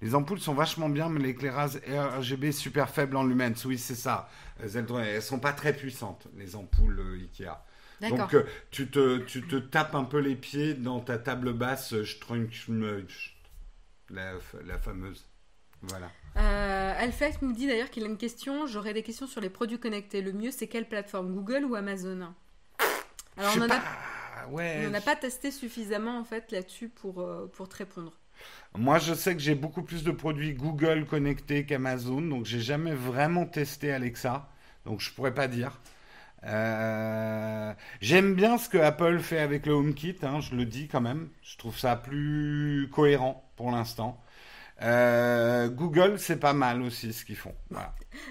Les ampoules sont vachement bien, mais l'éclairage RGB est super faible en lumens. Oui, c'est ça. Elles, elles sont pas très puissantes, les ampoules euh, Ikea. Donc euh, tu, te, tu te tapes un peu les pieds dans ta table basse la, la fameuse. Voilà. Euh, nous dit d'ailleurs qu'il a une question. J'aurais des questions sur les produits connectés. Le mieux, c'est quelle plateforme? Google ou Amazon? Alors, on en a on n'a pas testé suffisamment en fait là-dessus pour, euh, pour te répondre. Moi, je sais que j'ai beaucoup plus de produits Google connectés qu'Amazon, donc j'ai jamais vraiment testé Alexa, donc je pourrais pas dire. Euh, j'aime bien ce que Apple fait avec le HomeKit, hein, je le dis quand même. Je trouve ça plus cohérent pour l'instant. Euh, Google, c'est pas mal aussi ce qu'ils font.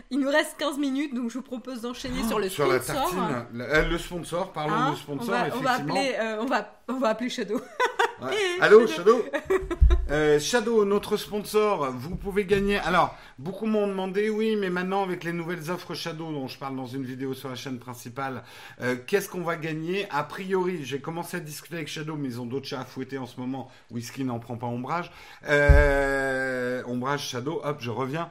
Il nous reste 15 minutes, donc je vous propose d'enchaîner sur le sur sponsor. La tartine, euh, le sponsor, parlons hein du sponsor. On va, appeler, euh, on, va, on va appeler Shadow. (laughs) Allô, Shadow euh, Shadow, notre sponsor, vous pouvez gagner. Alors, beaucoup m'ont demandé, oui, mais maintenant avec les nouvelles offres Shadow, dont je parle dans une vidéo sur la chaîne principale, euh, qu'est-ce qu'on va gagner A priori, j'ai commencé à discuter avec Shadow, mais ils ont d'autres chats à fouetter en ce moment. Whisky n'en prend pas ombrage. Euh, ombrage Shadow, hop, je reviens.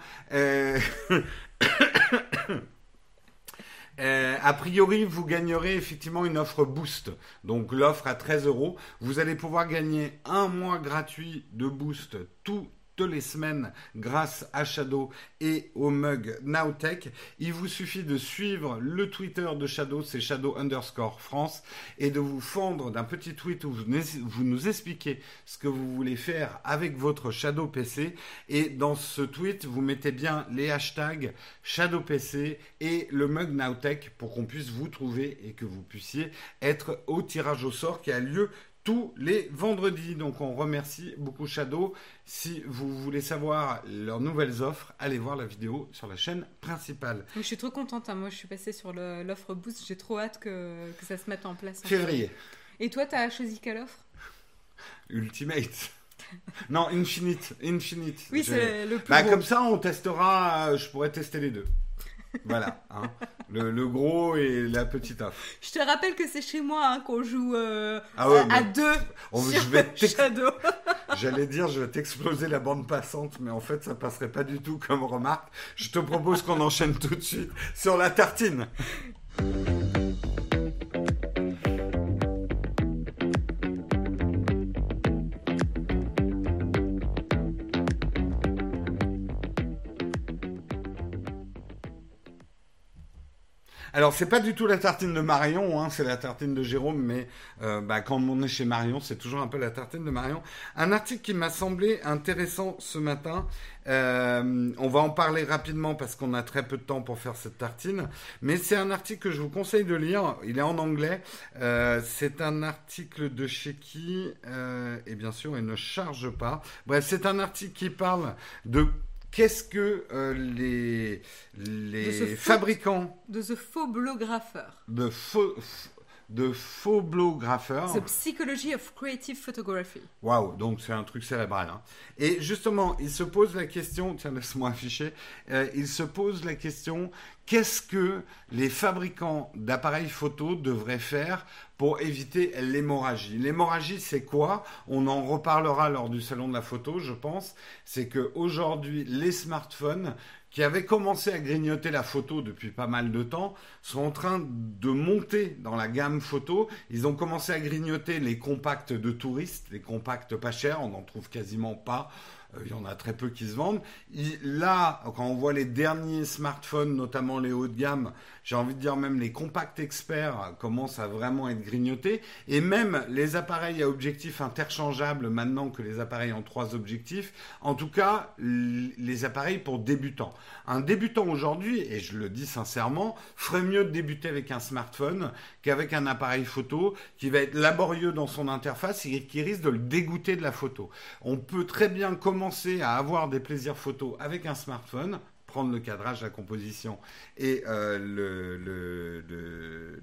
Euh, a priori, vous gagnerez effectivement une offre Boost. Donc l'offre à 13 euros. Vous allez pouvoir gagner un mois gratuit de Boost tout les semaines grâce à Shadow et au mug Nowtech. Il vous suffit de suivre le Twitter de Shadow, c'est Shadow underscore France, et de vous fendre d'un petit tweet où vous, nous expliquez ce que vous voulez faire avec votre Shadow PC. Et dans ce tweet, vous mettez bien les hashtags Shadow PC et le mug Nowtech pour qu'on puisse vous trouver et que vous puissiez être au tirage au sort qui a lieu tous les vendredis. Donc on remercie beaucoup Shadow. Si vous voulez savoir leurs nouvelles offres, allez voir la vidéo sur la chaîne principale. Je suis trop contente. Hein. Moi, je suis passée sur l'offre Boost. J'ai trop hâte que, ça se mette en place. Février. Et toi, tu as choisi quelle offre? Ultimate. (laughs) non, Infinite. Infinite. Oui, c'est le plus bah, Comme ça, on testera. Euh, je pourrais tester les deux. voilà. Hein. Le, gros et la petite Je te rappelle que c'est chez moi hein, qu'on joue euh, ah à, deux on, sur je vais Shadow. (laughs) J'allais dire, je vais t'exploser la bande passante, mais en fait, ça passerait pas du tout comme remarque. Je te propose qu'on enchaîne tout de suite sur la tartine. Alors, c'est pas du tout la tartine de Marion, hein, c'est la tartine de Jérôme, mais euh, bah, quand on est chez Marion, c'est toujours un peu la tartine de Marion. Un article qui m'a semblé intéressant ce matin. Euh, on va en parler rapidement parce qu'on a très peu de temps pour faire cette tartine, mais c'est un article que je vous conseille de lire. Il est en anglais. Euh, c'est un article de chez qui, et bien sûr, il ne charge pas. Bref, c'est un article qui parle de Qu'est-ce que euh, les, les fabricants de ce faux blographeur de faux de faux blographeurs. The Psychology of Creative Photography. Waouh, donc c'est un truc cérébral. Hein. Et justement, il se pose la question, tiens, laisse-moi afficher, euh, il se pose la question, qu'est-ce que les fabricants d'appareils photo devraient faire pour éviter l'hémorragie? L'hémorragie, c'est quoi? On en reparlera lors du salon de la photo, je pense. C'est que aujourd'hui, les smartphones qui avaient commencé à grignoter la photo depuis pas mal de temps, sont en train de monter dans la gamme photo. Ils ont commencé à grignoter les compacts de touristes, les compacts pas chers, on n'en trouve quasiment pas. Euh, il y en a très peu qui se vendent. là, quand on voit les derniers smartphones, notamment les hauts de gamme, j'ai envie de dire même les compacts experts commencent à vraiment être grignotés. Et même les appareils à objectifs interchangeables maintenant que les appareils en trois objectifs. En tout cas, les appareils pour débutants. Un débutant aujourd'hui, et je le dis sincèrement, ferait mieux de débuter avec un smartphone qu'avec un appareil photo qui va être laborieux dans son interface et qui risque de le dégoûter de la photo. On peut très bien commencer à avoir des plaisirs photos avec un smartphone prendre le cadrage, la composition et euh,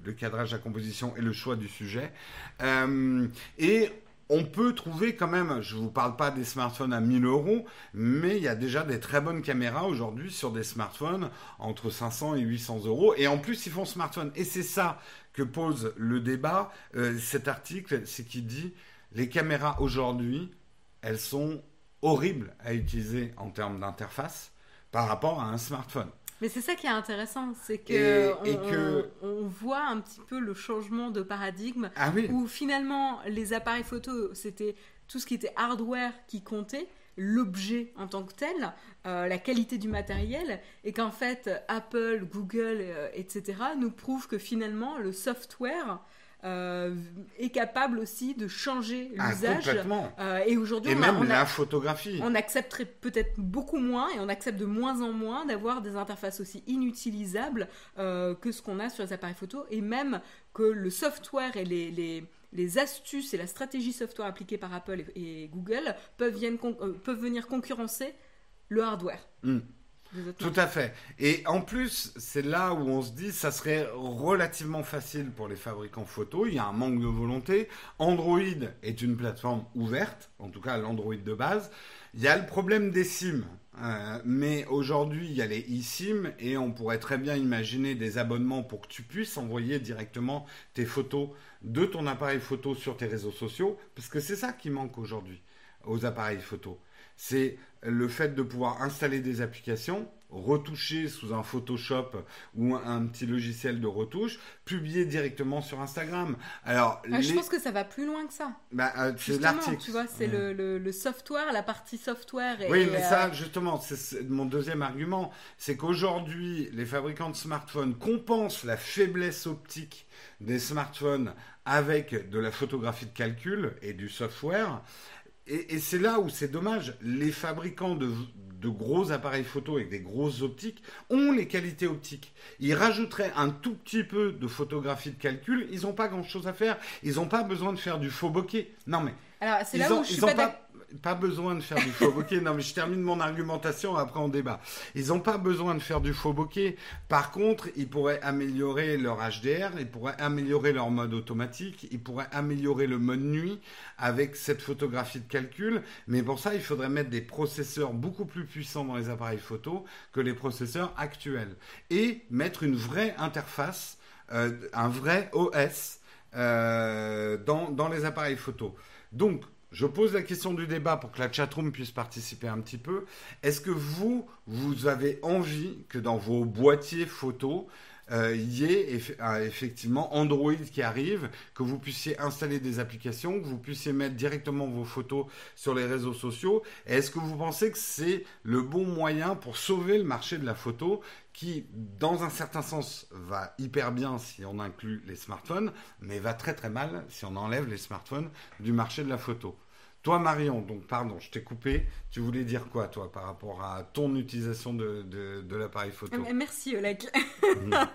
le, cadrage, la composition et le choix du sujet. Euh, et on peut trouver quand même, je ne vous parle pas des smartphones à 1000 euros, mais il y a déjà des très bonnes caméras aujourd'hui sur des smartphones entre 500 et 800 euros. Et en plus, ils font smartphone. Et c'est ça que pose le débat. Euh, cet article, c'est qu'il dit les caméras aujourd'hui, elles sont horribles à utiliser en termes d'interface par rapport à un smartphone. Mais c'est ça qui est intéressant, c'est que, on, voit un petit peu le changement de paradigme ah où finalement les appareils photo c'était tout ce qui était hardware qui comptait, l'objet en tant que tel, euh, la qualité du matériel, et qu'en fait Apple, Google, euh, etc. nous prouvent que finalement le software euh, est capable aussi de changer ah, l'usage. Euh, et aujourd'hui, même la photographie. On accepterait peut-être beaucoup moins et on accepte de moins en moins d'avoir des interfaces aussi inutilisables euh, que ce qu'on a sur les appareils photo et même que le software et les, les, les astuces et la stratégie software appliquée par Apple et, Google peuvent, peuvent, venir concurrencer le hardware. Hmm. Tout à fait. Et en plus, c'est là où on se dit, ça serait relativement facile pour les fabricants photo. Il y a un manque de volonté. Android est une plateforme ouverte, en tout cas l'Android de base. Il y a le problème des SIM. Euh, mais aujourd'hui, il y a les eSIM et on pourrait très bien imaginer des abonnements pour que tu puisses envoyer directement tes photos de ton appareil photo sur tes réseaux sociaux, parce que c'est ça qui manque aujourd'hui aux appareils photo c'est le fait de pouvoir installer des applications, retoucher sous un Photoshop ou un, petit logiciel de retouche, publier directement sur Instagram. Alors, ah, je pense que ça va plus loin que ça. Bah, euh, c'est l'article. Tu vois, c'est le, software, la partie software. oui, mais ça, euh, justement, c'est mon deuxième argument, c'est qu'aujourd'hui, les fabricants de smartphones compensent la faiblesse optique des smartphones avec de la photographie de calcul et du software. Et, c'est là où c'est dommage. Les fabricants de, gros appareils photo avec des grosses optiques ont les qualités optiques. Ils rajouteraient un tout petit peu de photographie de calcul. Ils n'ont pas grand-chose à faire. Ils n'ont pas besoin de faire du faux bokeh. Non mais. Alors c'est là où je suis pas, pas besoin de faire du faux bokeh. Non, mais je termine mon argumentation, après on débat. Ils n'ont pas besoin de faire du faux bokeh. Par contre, ils pourraient améliorer leur HDR, ils pourraient améliorer leur mode automatique, ils pourraient améliorer le mode nuit avec cette photographie de calcul. Mais pour ça, il faudrait mettre des processeurs beaucoup plus puissants dans les appareils photo que les processeurs actuels. Et mettre une vraie interface, euh, un vrai OS euh, dans, dans les appareils photo. Donc, je pose la question du débat pour que la chatroom puisse participer un petit peu. Est-ce que vous, vous avez envie que dans vos boîtiers photos, euh, il y ait effectivement Android qui arrive, que vous puissiez installer des applications, que vous puissiez mettre directement vos photos sur les réseaux sociaux. Est-ce que vous pensez que c'est le bon moyen pour sauver le marché de la photo qui, dans un certain sens, va hyper bien si on inclut les smartphones, mais va très très mal si on enlève les smartphones du marché de la photo? Toi, Marion, donc pardon, je t'ai coupé. Tu voulais dire quoi, toi, par rapport à ton utilisation de, de, l'appareil photo euh, Merci, Oleg. Mhm. (laughs)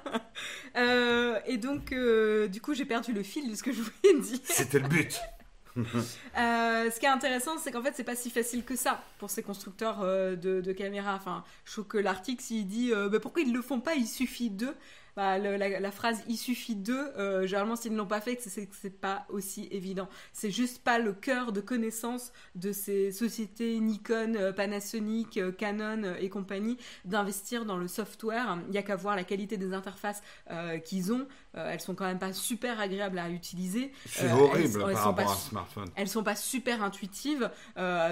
Euh, et donc, euh, du coup, j'ai perdu le fil de ce que je voulais dire. C'était le but. (laughs) ce qui est intéressant, c'est qu'en fait, c'est pas si facile que ça pour ces constructeurs de, caméras. Enfin, je trouve que l'article, s'il dit bah, pourquoi ils le font pas, il suffit d'eux bah, la, phrase il suffit d'eux, euh, généralement s'ils ne l'ont pas fait, c'est que c'est pas aussi évident. C'est juste pas le cœur de connaissance de ces sociétés Nikon, euh, Panasonic, euh, Canon et compagnie d'investir dans le software. Il y a qu'à voir la qualité des interfaces qu'ils ont. elles sont quand même pas super agréables à utiliser. C'est horrible elles, par rapport à un smartphone. Elles sont pas super intuitives,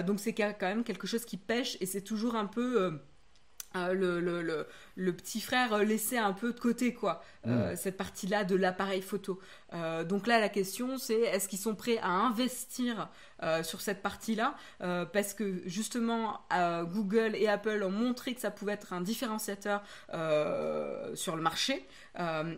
donc c'est quand même quelque chose qui pêche et c'est toujours un peu le, le, le, le, petit frère laissé un peu de côté, quoi, euh, mm. cette partie-là de l'appareil photo. Euh, donc là, la question, c'est est-ce qu'ils sont prêts à investir euh, sur cette partie-là Parce que justement, Google et Apple ont montré que ça pouvait être un différenciateur sur le marché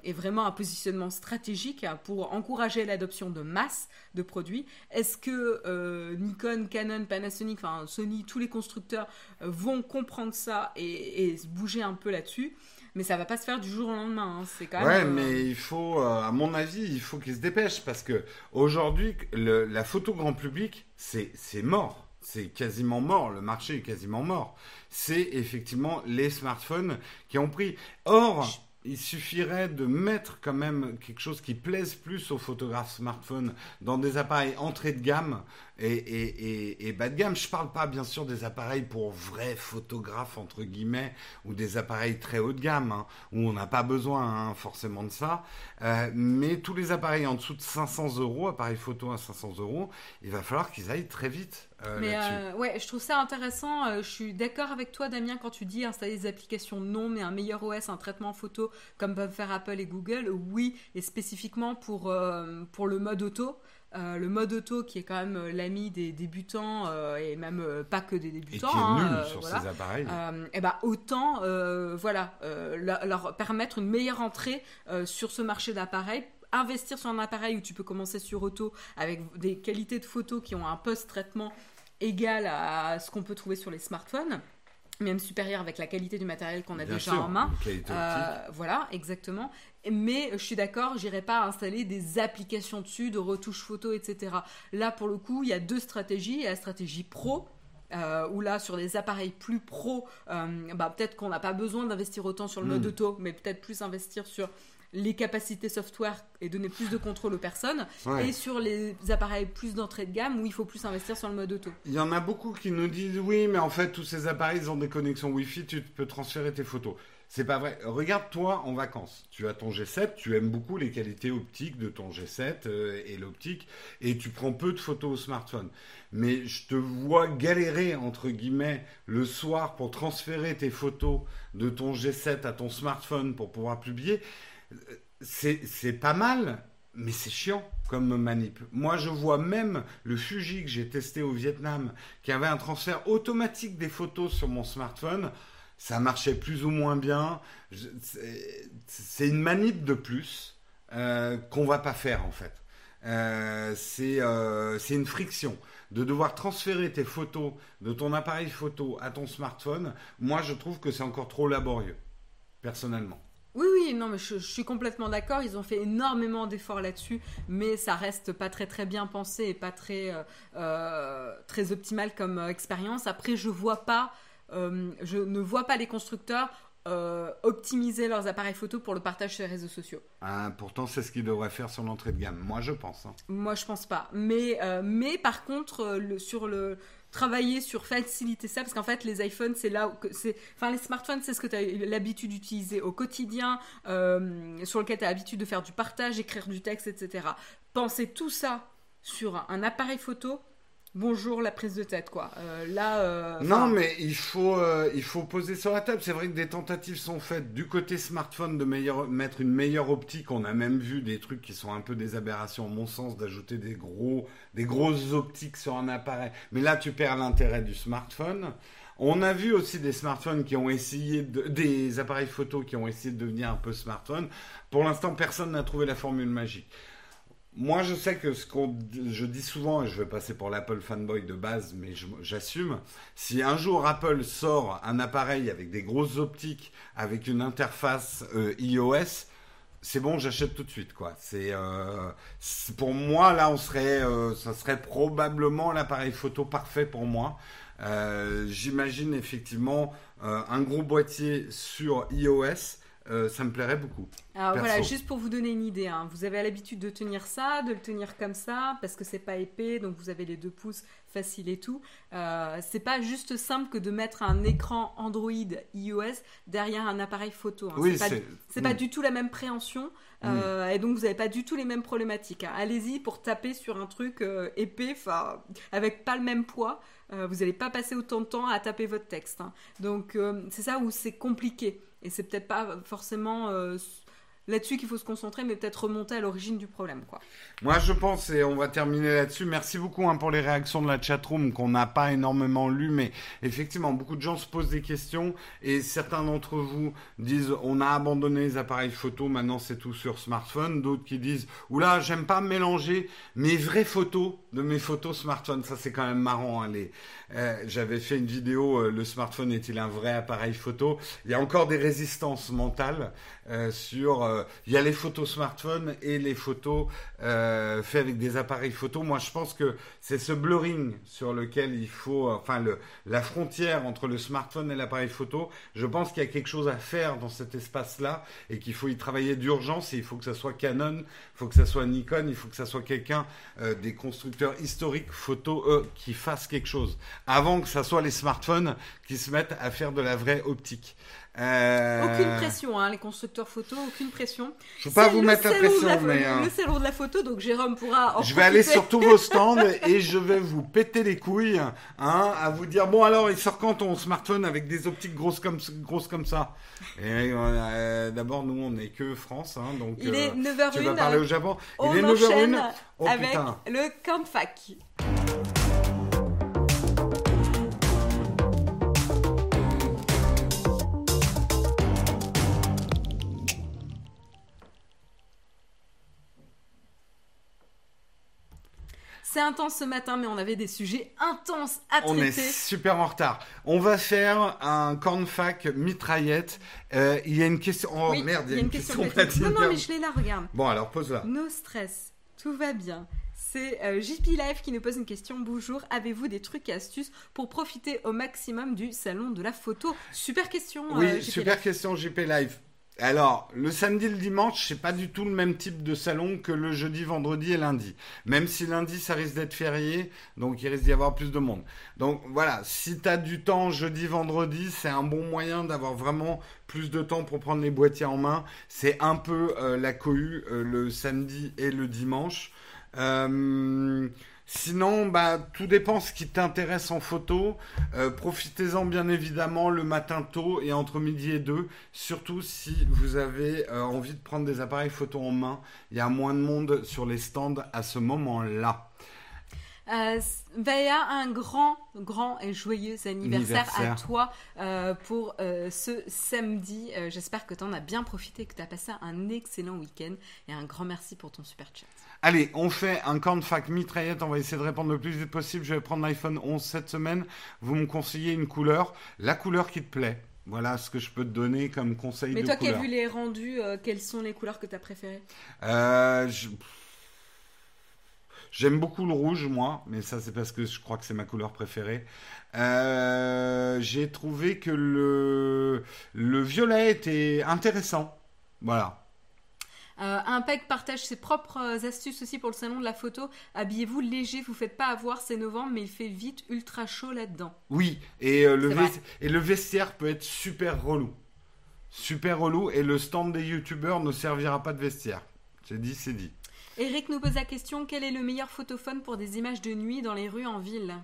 et vraiment un positionnement stratégique pour encourager l'adoption de masse de produits. Est-ce que Nikon, Canon, Panasonic, enfin Sony, tous les constructeurs vont comprendre ça et, et bouger un peu là-dessus mais ça va pas se faire du jour au lendemain. Hein. C'est quand même. Ouais, euh, mais il faut, euh, à mon avis, il faut qu'ils se dépêchent parce que aujourd'hui, la photo grand public, c'est mort. C'est quasiment mort. Le marché est quasiment mort. C'est effectivement les smartphones qui ont pris. Or il suffirait de mettre quand même quelque chose qui plaise plus aux photographes smartphones dans des appareils entrée de gamme et, bas de gamme. Je ne parle pas bien sûr des appareils pour vrais photographes entre guillemets ou des appareils très haut de gamme hein, où on n'a pas besoin hein, forcément de ça. Euh, mais tous les appareils en dessous de 500 euros, appareils photo à 500 euros, il va falloir qu'ils aillent très vite. Euh, mais euh, ouais, je trouve ça intéressant. Euh, je suis d'accord avec toi, Damien, quand tu dis installer des applications non, mais un meilleur OS, un traitement photo comme peuvent faire Apple et Google. Oui, et spécifiquement pour, pour le mode auto. Le mode auto qui est quand même l'ami des débutants et même pas que des débutants. Et qui est nul hein, sur ces appareils. et ben autant voilà leur permettre une meilleure entrée sur ce marché d'appareils investir sur un appareil où tu peux commencer sur auto avec des qualités de photos qui ont un post-traitement égal à ce qu'on peut trouver sur les smartphones même supérieur avec la qualité du matériel qu'on a déjà en main. Euh, voilà, exactement. Mais je suis d'accord, j'irai pas installer des applications dessus de retouches photo, etc. Là, pour le coup, il y a deux stratégies. Il y a la stratégie pro, euh, où là sur des appareils plus pro, euh, bah, peut-être qu'on n'a pas besoin d'investir autant sur le mode hmm. auto, mais peut-être plus investir sur les capacités software et donner plus de contrôle aux personnes, et sur les appareils plus d'entrée de gamme où il faut plus investir sur le mode auto. Il y en a beaucoup qui nous disent oui, mais en fait tous ces appareils ils ont des connexions Wi-Fi, tu peux transférer tes photos. C'est pas vrai. Regarde-toi en vacances. Tu as ton G7, tu aimes beaucoup les qualités optiques de ton G7 euh, et l'optique, et tu prends peu de photos au smartphone. Mais je te vois galérer, entre guillemets, le soir pour transférer tes photos de ton G7 à ton smartphone pour pouvoir publier c'est pas mal, mais c'est chiant comme manip. Moi, je vois même le Fuji que j'ai testé au Vietnam, qui avait un transfert automatique des photos sur mon smartphone. Ça marchait plus ou moins bien. C'est une manip de plus euh, qu'on va pas faire en fait. Euh, euh, c'est une friction de devoir transférer tes photos de ton appareil photo à ton smartphone. Moi, je trouve que c'est encore trop laborieux, personnellement. Oui, oui, non, mais je, je suis complètement d'accord. Ils ont fait énormément d'efforts là-dessus, mais ça reste pas très très bien pensé et pas très euh, euh, très optimal comme euh, expérience. Après, je vois pas, euh, je ne vois pas les constructeurs euh, optimiser leurs appareils photo pour le partage sur les réseaux sociaux. Ah, pourtant, c'est ce qu'ils devraient faire sur l'entrée de gamme. Moi, je pense. hein. Moi, je pense pas. Mais, euh, mais par contre, le, sur le travailler sur faciliter ça, parce qu'en fait, les iPhones, c'est là c'est, enfin, les smartphones, c'est ce que tu as l'habitude d'utiliser au quotidien, euh, sur lequel tu as l'habitude de faire du partage, écrire du texte, etc. Penser tout ça sur un appareil photo. Bonjour la prise de tête quoi. Euh, là. euh, Non, mais il faut, euh, il faut poser sur la table. C'est vrai que des tentatives sont faites du côté smartphone de meilleure- mettre une meilleure optique. On a même vu des trucs qui sont un peu des aberrations, à mon sens, d'ajouter des gros, des grosses optiques sur un appareil. Mais là, tu perds l'intérêt du smartphone. On a vu aussi des smartphones qui ont essayé de, des appareils photo qui ont essayé de devenir un peu smartphone. Pour l'instant, personne n'a trouvé la formule magique. Moi, je sais que ce qu'on, je dis souvent, et je vais passer pour l'Apple fanboy de base, mais j'assume, si un jour Apple sort un appareil avec des grosses optiques, avec une interface euh, iOS, c'est bon, j'achète tout de suite, quoi. C'est, euh, pour moi, là, on serait, euh, ça serait probablement l'appareil photo parfait pour moi. J'imagine effectivement un gros boîtier sur iOS, euh, ça me plairait beaucoup. Alors Perso. voilà, juste pour vous donner une idée, hein, vous avez l'habitude de tenir ça, de le tenir comme ça, parce que c'est pas épais, donc vous avez les deux pouces facile et tout. Euh, c'est pas juste simple que de mettre un écran Android iOS derrière un appareil photo. hein. Oui, c'est pas, c'est- c'est pas Mm. du tout la même préhension, euh, et donc vous n'avez pas du tout les mêmes problématiques. hein. Allez-y pour taper sur un truc euh, épais, avec pas le même poids. vous n'allez pas passer autant de temps à taper votre texte. hein. Donc c'est ça où c'est compliqué. Et c'est peut-être pas forcément euh, là-dessus qu'il faut se concentrer, mais peut-être remonter à l'origine du problème. Quoi. Moi, je pense, et on va terminer là-dessus. Merci beaucoup hein, pour les réactions de la chatroom qu'on n'a pas énormément lues, mais effectivement, beaucoup de gens se posent des questions et certains d'entre vous disent on a abandonné les appareils photo, maintenant c'est tout sur smartphone. D'autres qui disent oula, j'aime pas mélanger mes vraies photos de mes photos smartphone. Ça, c'est quand même marrant. hein, les- euh, J'avais fait une vidéo, euh, le smartphone est-il un vrai appareil photo? Il y a encore des résistances mentales euh, sur. Il y a les photos smartphone et les photos faites avec des appareils photo. Moi, je pense que c'est ce blurring sur lequel il faut. Enfin, le, la frontière entre le smartphone et l'appareil photo. Je pense qu'il y a quelque chose à faire dans cet espace-là et qu'il faut y travailler d'urgence. Il faut que ça soit Canon, il faut que ça soit Nikon, il faut que ça soit quelqu'un des constructeurs historiques photo euh, qui fasse quelque chose avant que ça soit les smartphones qui se mettent à faire de la vraie optique. Euh, Aucune pression, hein, les constructeurs photos, aucune pression. Je peux pas C'est vous mettre la pression, la- mais le, euh, le salon de la photo, donc Jérôme pourra. en je vais aller sur tous vos stands et je vais vous péter les couilles, hein, à vous dire bon alors il sort quand ton smartphone avec des optiques grosses comme grosses comme ça? Et euh, d'abord nous on n'est que France, hein, donc Il est euh, 9h01. tu vas parler au Japon? On il est enchaîne 9h01. Oh avec putain. le Camfac. C'est intense ce matin, mais on avait des sujets intenses à On est traiter. super en retard. On va faire un cornfac mitraillette. Euh, il y a une question. Oh Oui, merde, il y a une question. platine. Non, non, mais je l'ai là, regarde. Bon alors pose-la. No stress, tout va bien. C'est euh, JP Live qui nous pose une question. Bonjour, avez-vous des trucs et astuces pour profiter au maximum du salon de la photo? Super question. Oui, euh, JP super question JP Live. Alors, le samedi et le dimanche, c'est pas du tout le même type de salon que le jeudi, vendredi et lundi. Même si lundi, ça risque d'être férié, donc il risque d'y avoir plus de monde. Donc voilà, si tu as du temps jeudi, vendredi, c'est un bon moyen d'avoir vraiment plus de temps pour prendre les boîtiers en main. C'est un peu euh, la cohue euh, le samedi et le dimanche. Euh, Sinon, bah, tout dépend ce qui t'intéresse en photo. Euh, Profitez-en bien évidemment le matin tôt et entre midi et deux. Surtout si vous avez euh, envie de prendre des appareils photo en main. Il y a moins de monde sur les stands à ce moment-là. Euh, Vaya, un grand, grand et joyeux anniversaire, à toi euh, pour euh, ce samedi. Euh, J'espère que tu en as bien profité, que tu as passé un excellent week-end. Et un grand merci pour ton super chat. Allez, on fait un cornfac mitraillette. On va essayer de répondre le plus vite possible. Je vais prendre l'iPhone 11 cette semaine. Vous me conseillez une couleur, la couleur qui te plaît. Voilà ce que je peux te donner comme conseil Mais de toi qui as couleur. vu les rendus, quelles sont les couleurs que tu as préférées je- J'aime beaucoup le rouge, moi, mais ça c'est parce que je crois que c'est ma couleur préférée. Euh, J'ai trouvé que le, le violet était intéressant. Voilà. Euh, Impec partage ses propres euh, astuces aussi pour le salon de la photo. Habillez-vous léger, vous faites pas avoir, c'est novembre, mais il fait vite ultra chaud là-dedans. Oui, et, euh, le C'est et le vestiaire peut être super relou. Super relou, et le stand des youtubeurs ne servira pas de vestiaire. J'ai dit, c'est dit. Eric nous pose la question quel est le meilleur photophone pour des images de nuit dans les rues en ville?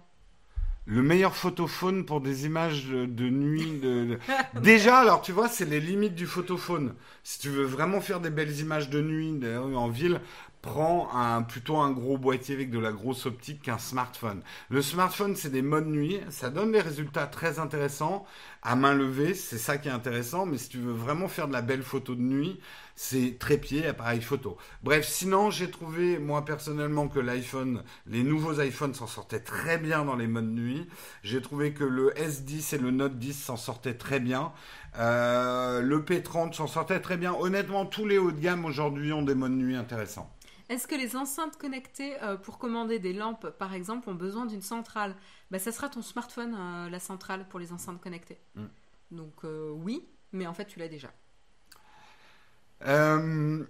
Le meilleur photophone pour des images de, nuit. (laughs) Déjà, alors tu vois, c'est les limites du photophone. Si tu veux vraiment faire des belles images de nuit en ville, prends plutôt un gros boîtier avec de la grosse optique qu'un smartphone. Le smartphone, c'est des modes nuit. Ça donne des résultats très intéressants à main levée. C'est ça qui est intéressant. Mais si tu veux vraiment faire de la belle photo de nuit, c'est trépied, appareil photo. Bref, sinon, j'ai trouvé, moi personnellement, que l'iPhone, les nouveaux iPhones s'en sortaient très bien dans les modes nuit. J'ai trouvé que le S10 et le Note 10 s'en sortaient très bien. Euh, le P30 s'en sortait très bien. Honnêtement, tous les hauts de gamme aujourd'hui ont des modes nuit intéressants. Est-ce que les enceintes connectées euh, pour commander des lampes, par exemple, ont besoin d'une centrale? Bah, Ça sera ton smartphone, euh, la centrale pour les enceintes connectées. Mm. Donc euh, oui, mais en fait tu l'as déjà. Euh,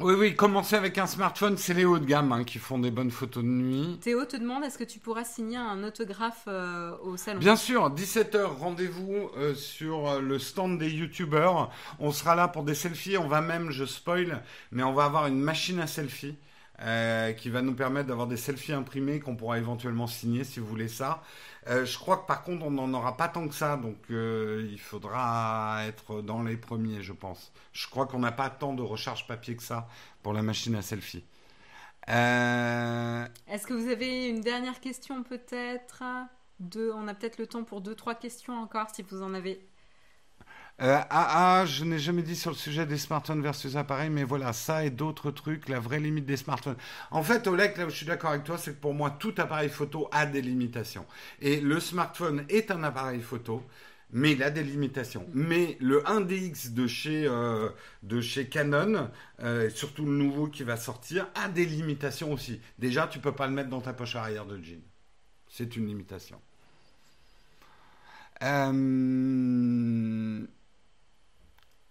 oui, oui, commencer avec un smartphone, c'est les hauts de gamme hein, qui font des bonnes photos de nuit. Théo te demande est-ce que tu pourras signer un autographe euh, au salon? Bien sûr, 17h, rendez-vous euh, sur le stand des youtubeurs. On sera là pour des selfies. On va même, je spoil, mais on va avoir une machine à selfie euh, qui va nous permettre d'avoir des selfies imprimés qu'on pourra éventuellement signer si vous voulez ça. Euh, je crois que par contre, on n'en aura pas tant que ça, donc euh, il faudra être dans les premiers, je pense. Je crois qu'on n'a pas tant de recharge papier que ça pour la machine à selfie. Est-ce que vous avez une dernière question peut-être? Deux, On a peut-être le temps pour deux, trois questions encore si vous en avez. Euh, ah, ah, je n'ai jamais dit sur le sujet des smartphones versus appareils, mais voilà, ça et d'autres trucs, la vraie limite des smartphones. En fait, Oleg, là où je suis d'accord avec toi, c'est que pour moi, tout appareil photo a des limitations. Et le smartphone est un appareil photo, mais il a des limitations. Mais le 1DX de chez, euh, de chez Canon, euh, surtout le nouveau qui va sortir, a des limitations aussi. Déjà, tu peux pas le mettre dans ta poche arrière de jean. C'est une limitation.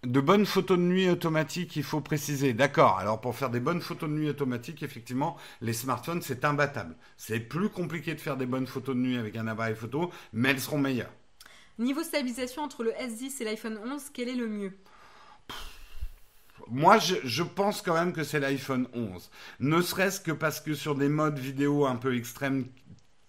De bonnes photos de nuit automatiques, il faut préciser. D'accord. Alors pour faire des bonnes photos de nuit automatiques, effectivement, les smartphones, c'est imbattable. C'est plus compliqué de faire des bonnes photos de nuit avec un appareil photo, mais elles seront meilleures. Niveau stabilisation entre le S10 et l'iPhone 11, quel est le mieux? Moi, je, je pense quand même que c'est l'iPhone 11. Ne serait-ce que parce que sur des modes vidéo un peu extrêmes,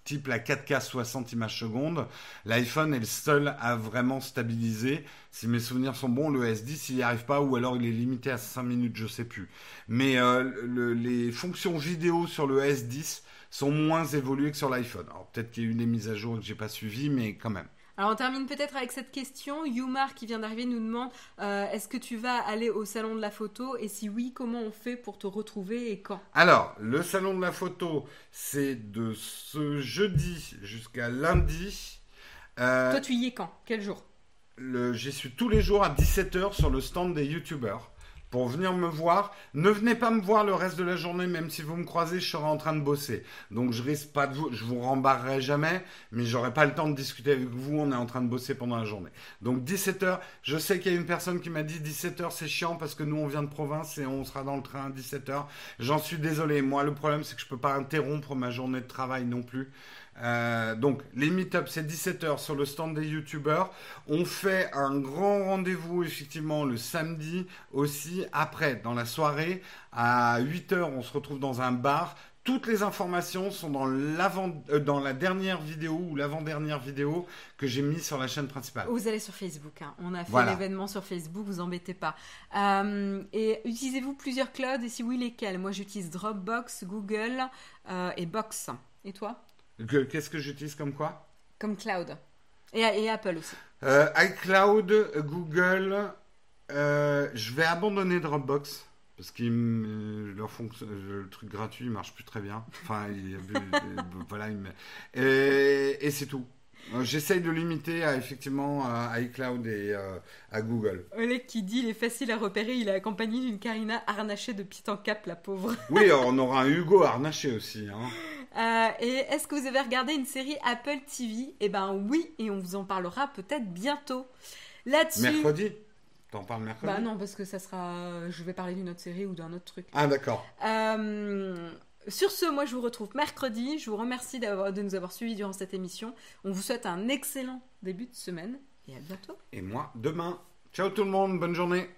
type la 4K 60 images secondes, l'iPhone est le seul à vraiment stabiliser. Si mes souvenirs sont bons, le S10, il n'y arrive pas, ou alors il est limité à 5 minutes, je sais plus. Mais euh, le- les fonctions vidéo sur le S10 sont moins évoluées que sur l'iPhone. Alors peut-être qu'il y a eu des mises à jour que j'ai pas suivies, mais quand même. Alors on termine peut-être avec cette question. Yumar qui vient d'arriver nous demande euh, est-ce que tu vas aller au salon de la photo et si oui, comment on fait pour te retrouver et quand? Alors, le salon de la photo, c'est de ce jeudi jusqu'à lundi. Euh, Toi tu y es quand? Quel jour? le- J'y suis tous les jours à 17h sur le stand des youtubeurs pour venir me voir. Ne venez pas me voir le reste de la journée, même si vous me croisez, je serai en train de bosser. Donc je risque pas de vous, je vous rembarrerai jamais, mais j'aurai pas le temps de discuter avec vous. On est en train de bosser pendant la journée. Donc 17h, je sais qu'il y a une personne qui m'a dit 17h c'est chiant parce que nous on vient de province et on sera dans le train à 17h. J'en suis désolé. Moi le problème c'est que je peux pas interrompre ma journée de travail non plus. Euh, donc, les meet-ups, c'est 17h sur le stand des youtubeurs. On fait un grand rendez-vous, effectivement, le samedi aussi. Après, dans la soirée, à 8h, on se retrouve dans un bar. Toutes les informations sont dans, l'avant, euh, dans la dernière vidéo ou l'avant-dernière vidéo que j'ai mis sur la chaîne principale. Vous allez sur Facebook. hein. On a fait Voilà. l'événement sur Facebook, vous embêtez pas. Euh, et utilisez-vous plusieurs clouds? Et si oui, lesquels? Moi j'utilise Dropbox, Google euh, et Box. Et toi? Que- Qu'est-ce que j'utilise comme quoi? Comme cloud. Et, et Apple aussi. Euh, iCloud, Google. Euh, je vais abandonner Dropbox parce que leur fonction, euh, le truc gratuit il marche plus très bien. Enfin, il, (laughs) euh, voilà. il et, et c'est tout. Euh, J'essaye de limiter à, effectivement à iCloud et euh, à Google. Oleg qui dit il est facile à repérer, il est accompagné d'une Karina harnachée de pied en cap, la pauvre. (laughs) Oui, on aura un Hugo harnaché aussi. Hein. Euh, et est-ce que vous avez regardé une série Apple TV Eh ben oui, et on vous en parlera peut-être bientôt. Là-dessus. Mercredi? T'en parles mercredi? Bah non, parce que ça sera. Je vais parler d'une autre série ou d'un autre truc. Ah d'accord. Euh, sur ce, moi je vous retrouve mercredi. Je vous remercie de nous avoir suivis durant cette émission. On vous souhaite un excellent début de semaine et à bientôt. Et moi, demain. Ciao tout le monde, bonne journée.